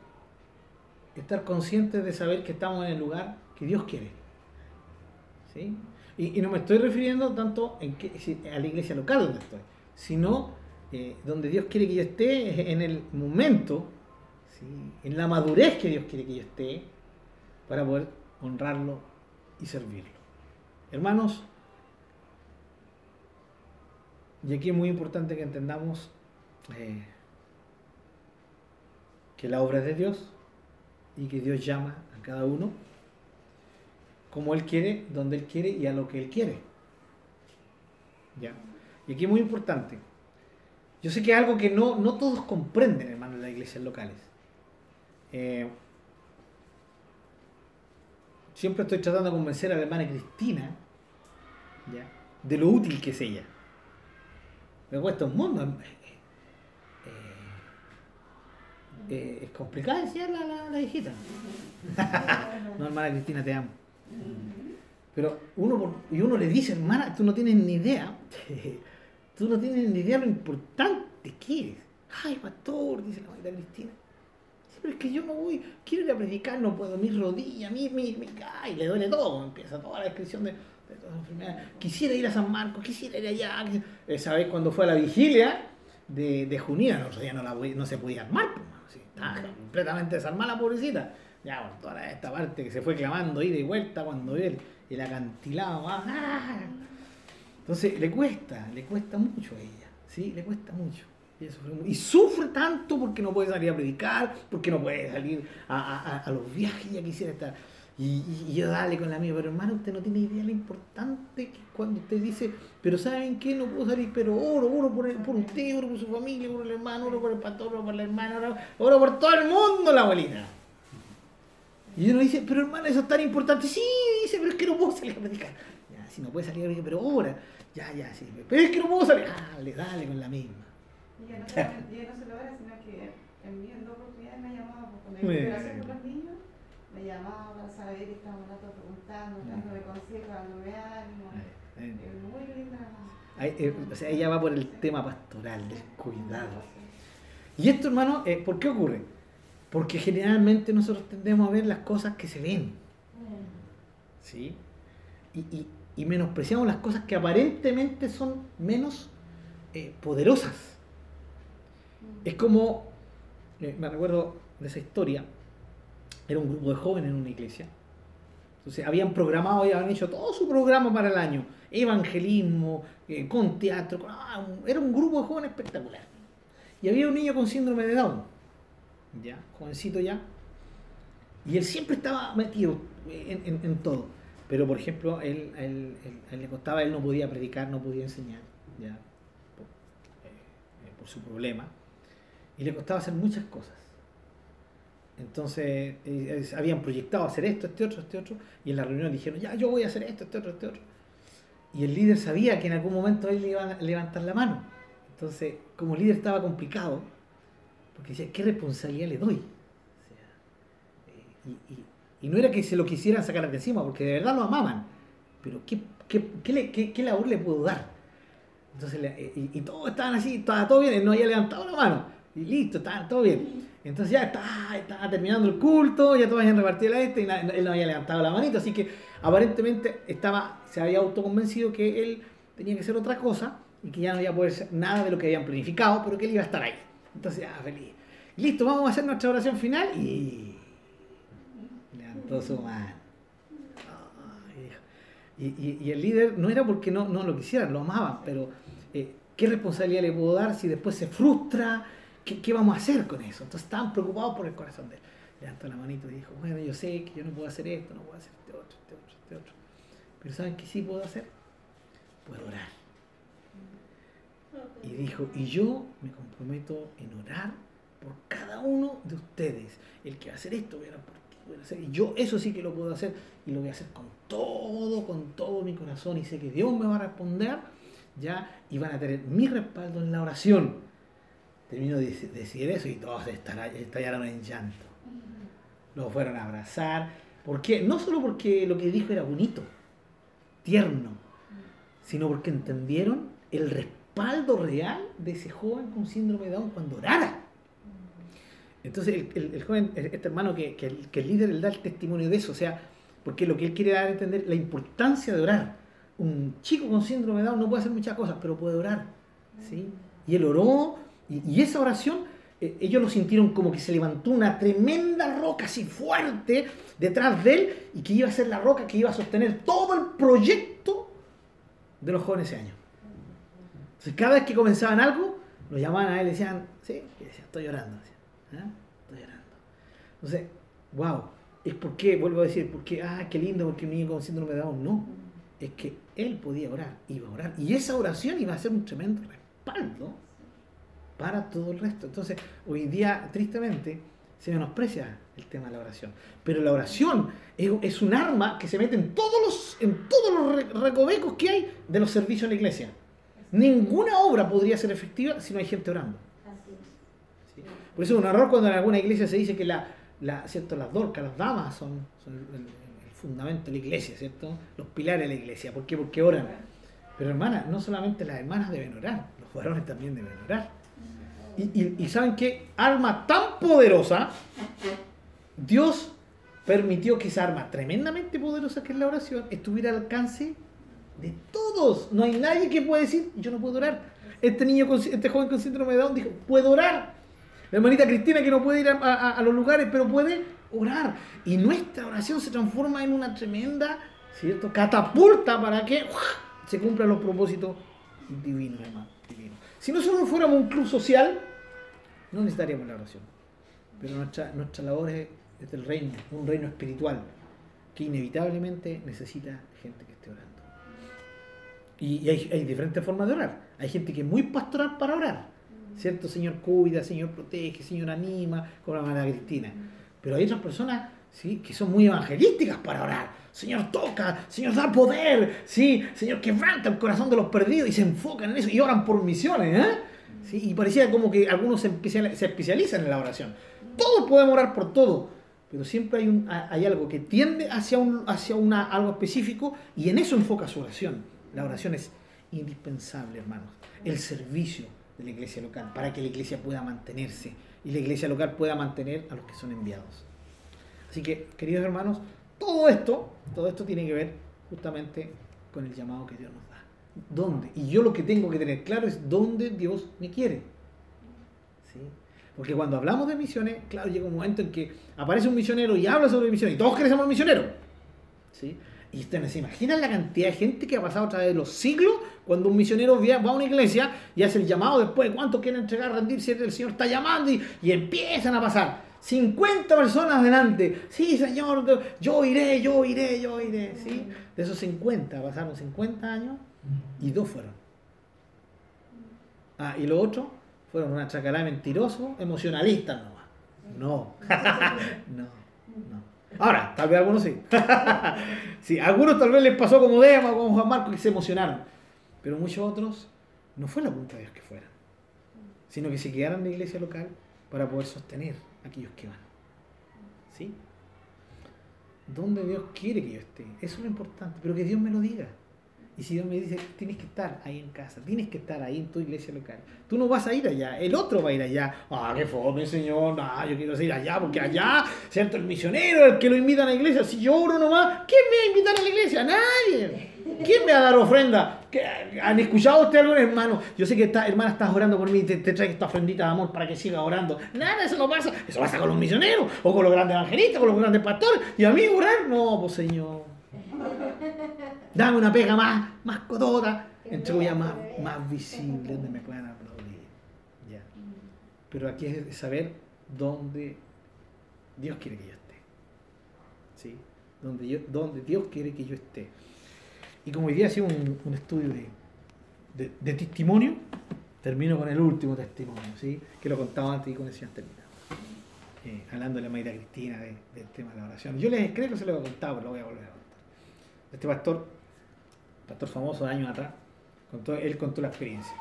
estar conscientes de saber que estamos en el lugar que Dios quiere. ¿Sí? Y, y no me estoy refiriendo tanto en que, a la iglesia local donde estoy, sino eh, donde Dios quiere que yo esté en el momento, ¿sí? en la madurez que Dios quiere que yo esté, para poder honrarlo y servirlo. Hermanos, y aquí es muy importante que entendamos eh, que la obra es de Dios y que Dios llama a cada uno como Él quiere, donde Él quiere y a lo que Él quiere. ¿Ya? Y aquí es muy importante. Yo sé que es algo que no, no todos comprenden, hermano, en las iglesias locales. Eh, siempre estoy tratando de convencer a la hermana Cristina ¿ya? de lo útil que es ella. Me cuesta un mundo. Eh, eh, es complicado decir la, la, hijita. no, hermana Cristina, te amo. Pero uno, y uno le dice, hermana, tú no tienes ni idea, tú no tienes ni idea lo importante que es. Ay, pastor, dice la madre Cristina. Pero es que yo no voy, quiero ir a predicar, no puedo, mi rodilla, mi, mi, mi, ay, le duele todo, empieza toda la descripción de, de todas las enfermedades. Quisiera ir a San Marcos, quisiera ir allá. Eh, ¿Sabes cuando fue a la vigilia de, de Junía? No, no, la, no se podía armar, pues, ¿sí? estaba completamente desarmada la pobrecita ya por toda esta parte que se fue clamando ida y vuelta cuando ve el, el acantilado. ¡ah! Entonces le cuesta, le cuesta mucho a ella, ¿sí? Le cuesta mucho. Y, sufre, tanto porque no puede salir a predicar, porque no puede salir a, a, a los viajes, ya quisiera estar. Y, y, yo dale con la mía, pero hermano, usted no tiene idea lo importante que cuando usted dice, pero ¿saben qué? No puedo salir, pero oro, oro por, el, por usted, oro por su familia, por el hermano, oro por el pastor, oro por la hermana, oro, oro por todo el mundo, la abuelita. Y uno dice, pero hermano, eso es tan importante. Sí, dice, pero es que no puedo salir a predicar. Ya, si no puede salir a predicar, pero ahora. Ya, ya, sí. Pero es que no puedo salir. Dale, dale con la misma. Y ya no, se, ya no se logra, sino que en mí en dos oportunidades me llamaba, porque cuando yo hacer con los niños, me llamaba para saber que estaban rato preguntando, dándome consejos, dándome ánimo. Es muy linda. Ay, eh, o sea, ella va por el tema pastoral, del cuidado. Y esto, hermano, eh, ¿por qué ocurre? Porque generalmente nosotros tendemos a ver las cosas que se ven. ¿Sí? Y, y, y menospreciamos las cosas que aparentemente son menos eh, poderosas. Es como, eh, me recuerdo de esa historia, era un grupo de jóvenes en una iglesia. Entonces habían programado y habían hecho todo su programa para el año. Evangelismo, eh, con teatro. Ah, era un grupo de jóvenes espectacular. Y había un niño con síndrome de Down ya, jovencito ya, y él siempre estaba metido en, en, en todo. Pero, por ejemplo, él, él, le costaba, él no podía predicar, no podía enseñar, ya, eh, por su problema, y le costaba hacer muchas cosas. Entonces, eh, habían proyectado hacer esto, este otro, este otro, y en la reunión dijeron, ya, yo voy a hacer esto, este otro, este otro. Y el líder sabía que en algún momento él iba a levantar la mano. Entonces, como líder estaba complicado, porque decía, ¿qué responsabilidad le doy? Eh, y, no era que se lo quisieran sacar de encima, porque de verdad lo amaban, pero ¿qué, qué, qué, labor le puedo dar? Entonces, y, y, todos estaban así, estaba todo bien, él no había levantado la mano, y listo, estaba todo bien. Entonces ya estaba, estaba terminando el culto, ya todos habían repartido la este, y él no había levantado la manito, así que aparentemente estaba, se había autoconvencido que él tenía que hacer otra cosa, y que ya no iba a poder ser nada de lo que habían planificado, pero que él iba a estar ahí. Entonces, ya, feliz. Listo, vamos a hacer nuestra oración final y levantó su mano. Y, y, y, el líder no era porque no, no lo quisieran, lo amaban, pero eh, ¿qué responsabilidad le puedo dar si después se frustra? ¿Qué, ¿Qué, vamos a hacer con eso? Entonces estaban preocupados por el corazón de él. Levantó la manito y dijo, bueno, yo sé que yo no puedo hacer esto, no puedo hacer este otro, este otro, este otro. Pero ¿saben qué sí puedo hacer? Puedo orar. Y dijo, y yo me comprometo en orar por cada uno de ustedes. El que va a hacer esto, voy a por ti. pueden hacer. Y yo eso sí que lo puedo hacer y lo voy a hacer con todo, con todo mi corazón y sé que Dios me va a responder, ¿ya? Y van a tener mi respaldo en la oración. Termino de decir eso y todos estallaron en llanto. Lo fueron a abrazar. ¿Por qué? No solo porque lo que dijo era bonito, tierno, sino porque entendieron el respaldo real de ese joven con síndrome de Down cuando orara. Entonces el, joven, este hermano que, que, el, que el líder le da el testimonio de eso, o sea, porque lo que él quiere dar a entender la importancia de orar. Un chico con síndrome de Down no puede hacer muchas cosas, pero puede orar. ¿sí? Y él oró, y, esa oración, eh, ellos lo sintieron como que se levantó una tremenda roca así fuerte detrás de él, y que iba a ser la roca que iba a sostener todo el proyecto de los jóvenes ese año. Entonces, cada vez que comenzaban algo, lo llamaban a él y decían, sí, y decía, estoy orando. ¿ah? Estoy orando. Entonces, wow es porque, vuelvo a decir, porque, ah, qué lindo, porque un niño con síndrome de Down. No, es que él podía orar, iba a orar. Y esa oración iba a ser un tremendo respaldo para todo el resto. Entonces, hoy día, tristemente, se menosprecia el tema de la oración. Pero la oración es, un arma que se mete en todos los, en todos los recovecos que hay de los servicios en la iglesia. Ninguna obra podría ser efectiva si no hay gente orando. Por eso es un error cuando en alguna iglesia se dice que la, la, ¿cierto? las dorcas, las damas son, el, fundamento de la iglesia, ¿cierto? Los pilares de la iglesia. ¿Por qué? Porque oran. Pero hermanas, no solamente las hermanas deben orar, los varones también deben orar. Y, saben qué arma tan poderosa, Dios permitió que esa arma tremendamente poderosa que es la oración estuviera al alcance de todos. No hay nadie que pueda decir, yo no puedo orar. Este niño, este joven con síndrome de Down dijo, puedo orar. La hermanita Cristina que no puede ir a, los lugares, pero puede orar. Y nuestra oración se transforma en una tremenda ¿cierto? catapulta para que se cumplan los propósitos divinos, hermano. Si nosotros fuéramos un club social, no necesitaríamos la oración. Pero nuestra, nuestra labor es, del reino, un reino espiritual, que inevitablemente necesita gente que esté orando. Y, hay, hay diferentes formas de orar. Hay gente que es muy pastoral para orar ¿cierto? Señor cuida, Señor protege, Señor anima, como la hermana Cristina. Pero hay otras personas, ¿sí? Que son muy evangelísticas para orar. Señor toca, Señor da poder, ¿sí? Señor quebranta el corazón de los perdidos y se enfocan en eso y oran por misiones, ¿eh? Y parecía como que algunos se, especializan en la oración. Todos podemos orar por todo, pero siempre hay, hay algo que tiende hacia, un, hacia una, algo específico y en eso enfoca su oración. La oración es indispensable, hermanos. El servicio, de la iglesia local, para que la iglesia pueda mantenerse y la iglesia local pueda mantener a los que son enviados. Así que, queridos hermanos, todo esto, todo esto tiene que ver justamente con el llamado que Dios nos. ¿Dónde? Y yo lo que tengo que tener claro es dónde Dios me quiere. ¿Sí? Porque cuando hablamos de misiones, claro, llega un momento en que aparece un misionero y habla sobre misiones y todos queremos misioneros. ¿Sí? Y ustedes se imaginan la cantidad de gente que ha pasado a través de los siglos cuando un misionero va a una iglesia y hace el llamado después de cuánto quieren entregar, rendirse, el Señor está llamando y, empiezan a pasar. 50 personas delante. Sí, Señor, yo iré, yo iré, yo iré. ¿sí? De esos 50 pasaron 50 años y dos fueron. Ah, y los otros fueron una chacalá mentiroso, emocionalistas nomás. No, no, no. Ahora, tal vez algunos sí. sí, algunos tal vez les pasó como Dema como Juan Marco que se emocionaron. Pero muchos otros no fue la voluntad de Dios que fueran, sino que se quedaron en la iglesia local para poder sostener a aquellos que van. ¿Sí? ¿Dónde Dios quiere que yo esté? Eso es lo importante, pero que Dios me lo diga. Y si Dios me dice, tienes que estar ahí en casa, tienes que estar ahí en tu iglesia local. Tú no vas a ir allá, el otro va a ir allá. Ah, qué fome, Señor, no, yo quiero ir allá, porque allá, ¿cierto? El misionero, el que lo invita a la iglesia, si yo oro nomás, ¿quién me va a invitar a la iglesia? Nadie. ¿Quién me va a dar ofrenda? ¿Han escuchado usted algún hermano? Yo sé que esta hermana estás orando por mí y te, te esta ofrendita de amor para que siga orando. Nada, eso no pasa. Eso pasa con los misioneros, o con los grandes evangelistas, con los grandes pastores. ¿Y a mí orar? No, pues Señor. Dame una pega más, más codota, entre ya más, más visible, donde me puedan aplaudir. Ya. Pero aquí es saber dónde Dios quiere que yo esté. ¿Sí? Donde, yo, donde Dios quiere que yo esté. Y como hoy día ha sido un, estudio de, de, testimonio, termino con el último testimonio, ¿sí? que lo contaba antes y con eso ya terminado. eh, hablando de la Mayra Cristina, del tema de la oración. Yo les creo que se lo he contado, pero lo voy a volver a contar. Este pastor, pastor famoso de años atrás, contó, él contó la experiencia.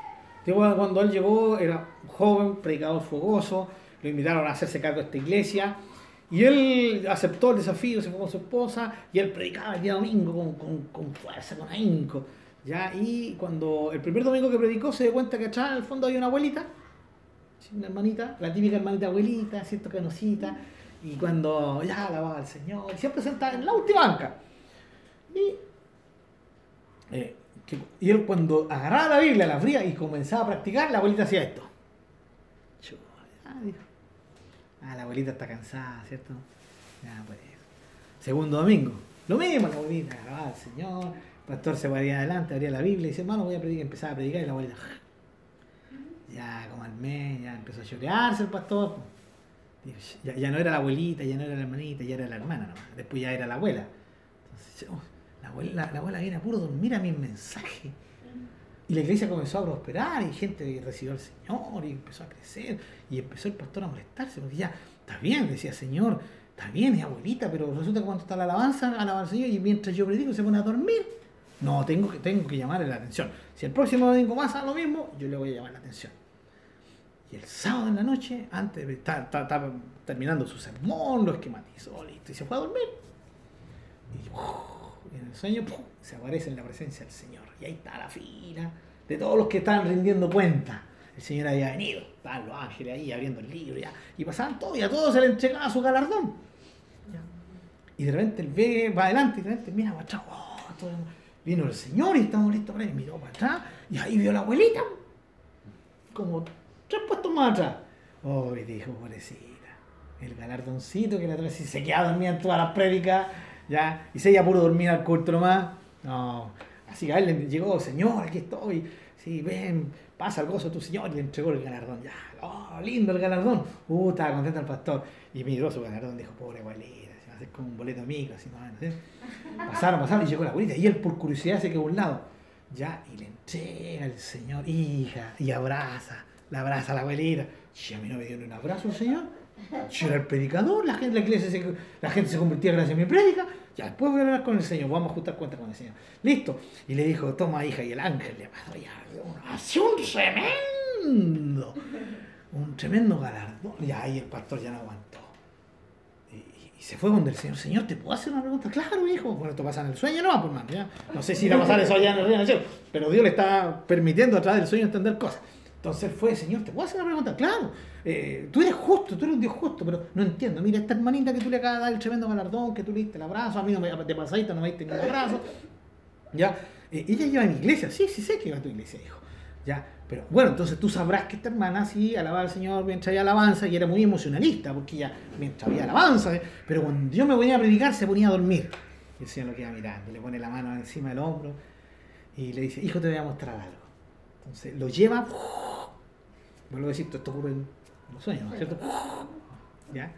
Cuando él llegó, era joven, predicador fogoso, lo invitaron a hacerse cargo de esta iglesia. Y él aceptó el desafío, se fue con su esposa y él predicaba el día domingo con, con, con fuerza, con ahínco. ¿ya? Y cuando el primer domingo que predicó se dio cuenta que atrás en el fondo había una abuelita, una hermanita, la típica hermanita abuelita, ¿cierto? Canosita. Y cuando ya alababa al Señor, siempre sentada en la última banca. Y, eh, y él cuando agarraba la Biblia, la abría y comenzaba a practicar, la abuelita hacía esto. Ah, la abuelita está cansada, ¿cierto? Ya, pues. Segundo domingo. Lo mismo, la abuelita, ah, el Señor. El pastor se ponía adelante, abría la Biblia y dice, hermano, voy a predicar. Empezaba a predicar y la abuelita. Ya, como al mes, ya empezó a llorearse el pastor. Ya, ya, no era la abuelita, ya no era la hermanita, ya era la hermana nomás. Después ya era la abuela. Entonces, oh, la, abuela, la abuela viene a puro dormir a mis mensajes. Y la iglesia comenzó a prosperar y gente recibió al Señor y empezó a crecer. Y empezó el pastor a molestarse porque ya, está bien, decía Señor, está bien, es abuelita, pero resulta que cuando está la alabanza, alaba al Señor y mientras yo predico se pone a dormir. No, tengo que, tengo que llamarle la atención. Si el próximo domingo más a lo mismo, yo le voy a llamar la atención. Y el sábado en la noche, antes de estar, terminando su sermón, lo esquematizó, listo, y se fue a dormir. Y, en el sueño se aparece en la presencia del Señor. Y ahí está la fila de todos los que estaban rindiendo cuenta. El Señor había venido, estaban los ángeles ahí abriendo el libro, ya, y pasaban todos, y a todos se le entregaba su galardón. Y de repente él ve, va adelante, y de repente mira para atrás, oh, vino el Señor y estamos listos para él. Miró para atrás, y ahí vio a la abuelita, como tres puestos más atrás. Oh, y dijo, pobrecita, el galardoncito que la otra vez se quedaba dormida en todas las prédicas, ya, y se ella puro dormir al culto nomás. No, así que a él le llegó, Señor, aquí estoy, sí, ven, pasa el gozo a tu Señor, y le entregó el galardón, ya, oh, lindo el galardón. Uh, estaba contento el pastor, y miró su galardón, dijo, pobre abuelita, se va a hacer como un boleto micro, así no. Pasaron, pasaron, y llegó la abuelita, y él por curiosidad se quedó a un lado, ya, y le entrega al Señor, hija, y abraza la abraza a la abuelita. Y a mí no me dio ni un abrazo el Señor. Yo era el predicador, la gente, la iglesia se, la gente se convertía gracias a mi prédica. Ya después voy a hablar con el Señor, vamos a ajustar cuentas con el Señor. Listo. Y le dijo, toma hija, y el ángel le pasó ya, así un tremendo, un tremendo galardón. Y ahí el pastor ya no aguantó. Y, se fue donde el Señor, Señor, ¿te puedo hacer una pregunta? Claro, hijo. Bueno, esto pasa en el sueño, no, por mano, ya. No sé si irá a pasar eso allá en el reino del cielo, pero Dios le está permitiendo a través del sueño entender cosas. Entonces fue, Señor, ¿te puedo hacer una pregunta? Claro, eh, tú eres justo, tú eres un Dios justo, pero no entiendo. Mira, esta hermanita que tú le acabas de dar el tremendo galardón, que tú le diste el abrazo, a mí no me de pasadita no me diste ningún abrazo. ¿Ya? Eh, ella lleva a mi iglesia, sí, sí sé que iba a tu iglesia, hijo. ¿Ya? Pero bueno, entonces tú sabrás que esta hermana sí alababa al Señor mientras había alabanza y era muy emocionalista, porque ella mientras había alabanza, ¿eh? pero cuando yo me ponía a predicar se ponía a dormir. Y el Señor lo queda mirando, le pone la mano encima del hombro y le dice, hijo, te voy a mostrar algo. Entonces lo lleva, vuelvo a decir, esto ocurre en los sueños, ¿no es cierto? ¿Ya?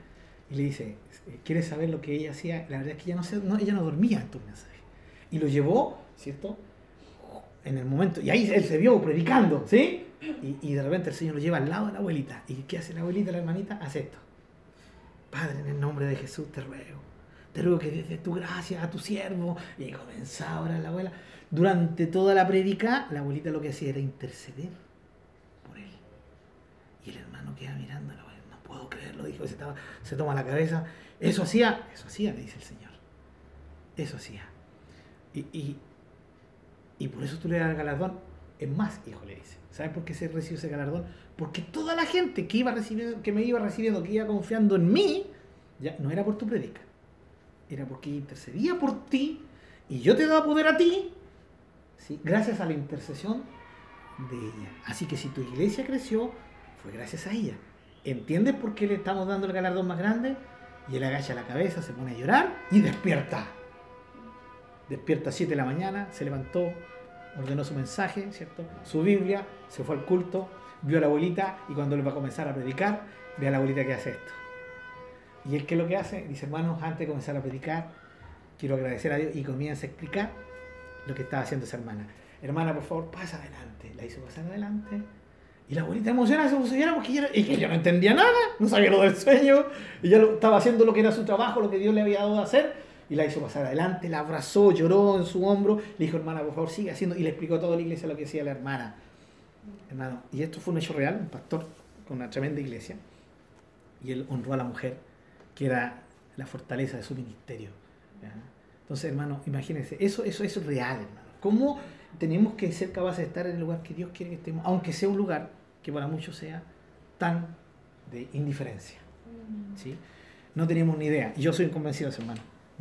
Y le dice, ¿quieres saber lo que ella hacía? La verdad es que ella no, no, ella no dormía en tu mensaje. Y lo llevó, ¿cierto? En el momento, y ahí él se vio predicando, ¿sí? Y, y, de repente el Señor lo lleva al lado de la abuelita. ¿Y qué hace la abuelita, la hermanita? Hace esto. Padre, en el nombre de Jesús te ruego. Te ruego que desde tu gracia a tu siervo. Y comenzaba ahora la abuela. Durante toda la predica, la abuelita lo que hacía era interceder el hermano queda mirando, no puedo creerlo, dijo, se, se toma la cabeza. Eso hacía, eso hacía, le dice el Señor. Eso hacía. Y, y, por eso tú le das el galardón. Es más, hijo, le dice. ¿Sabes por qué se recibió ese galardón? Porque toda la gente que, iba recibiendo, que me iba recibiendo, que iba confiando en mí, ya no era por tu predica. Era porque intercedía por ti y yo te daba poder a ti, ¿sí? gracias a la intercesión de ella. Así que si tu iglesia creció, fue gracias a ella. ¿Entiendes por qué le estamos dando el galardón más grande? Y él agacha la cabeza, se pone a llorar y despierta. Despierta a 7 de la mañana, se levantó, ordenó su mensaje, ¿cierto? Su Biblia, se fue al culto, vio a la abuelita y cuando le va a comenzar a predicar, ve a la abuelita que hace esto. Y él, ¿qué es lo que hace? Dice, hermanos, antes de comenzar a predicar, quiero agradecer a Dios y comienza a explicar lo que estaba haciendo esa hermana. Hermana, por favor, pasa adelante. La hizo pasar adelante Y la abuelita emocionada se puso a llorar porque ella, y que ella no entendía nada, no sabía lo del sueño, ella lo, estaba haciendo lo que era su trabajo, lo que Dios le había dado a hacer, y la hizo pasar adelante, la abrazó, lloró en su hombro, le dijo, hermana, por favor, sigue haciendo, y le explicó a toda la iglesia lo que decía la hermana. Hermano, y esto fue un hecho real, un pastor con una tremenda iglesia, y él honró a la mujer, que era la fortaleza de su ministerio. Entonces, hermano, imagínense, eso, eso, eso es real, hermano. ¿Cómo tenemos que ser capaces de estar en el lugar que Dios quiere que estemos, aunque sea un lugar que para muchos sea tan de indiferencia? ¿sí? No tenemos ni idea. Y yo soy convencido de eso, hermano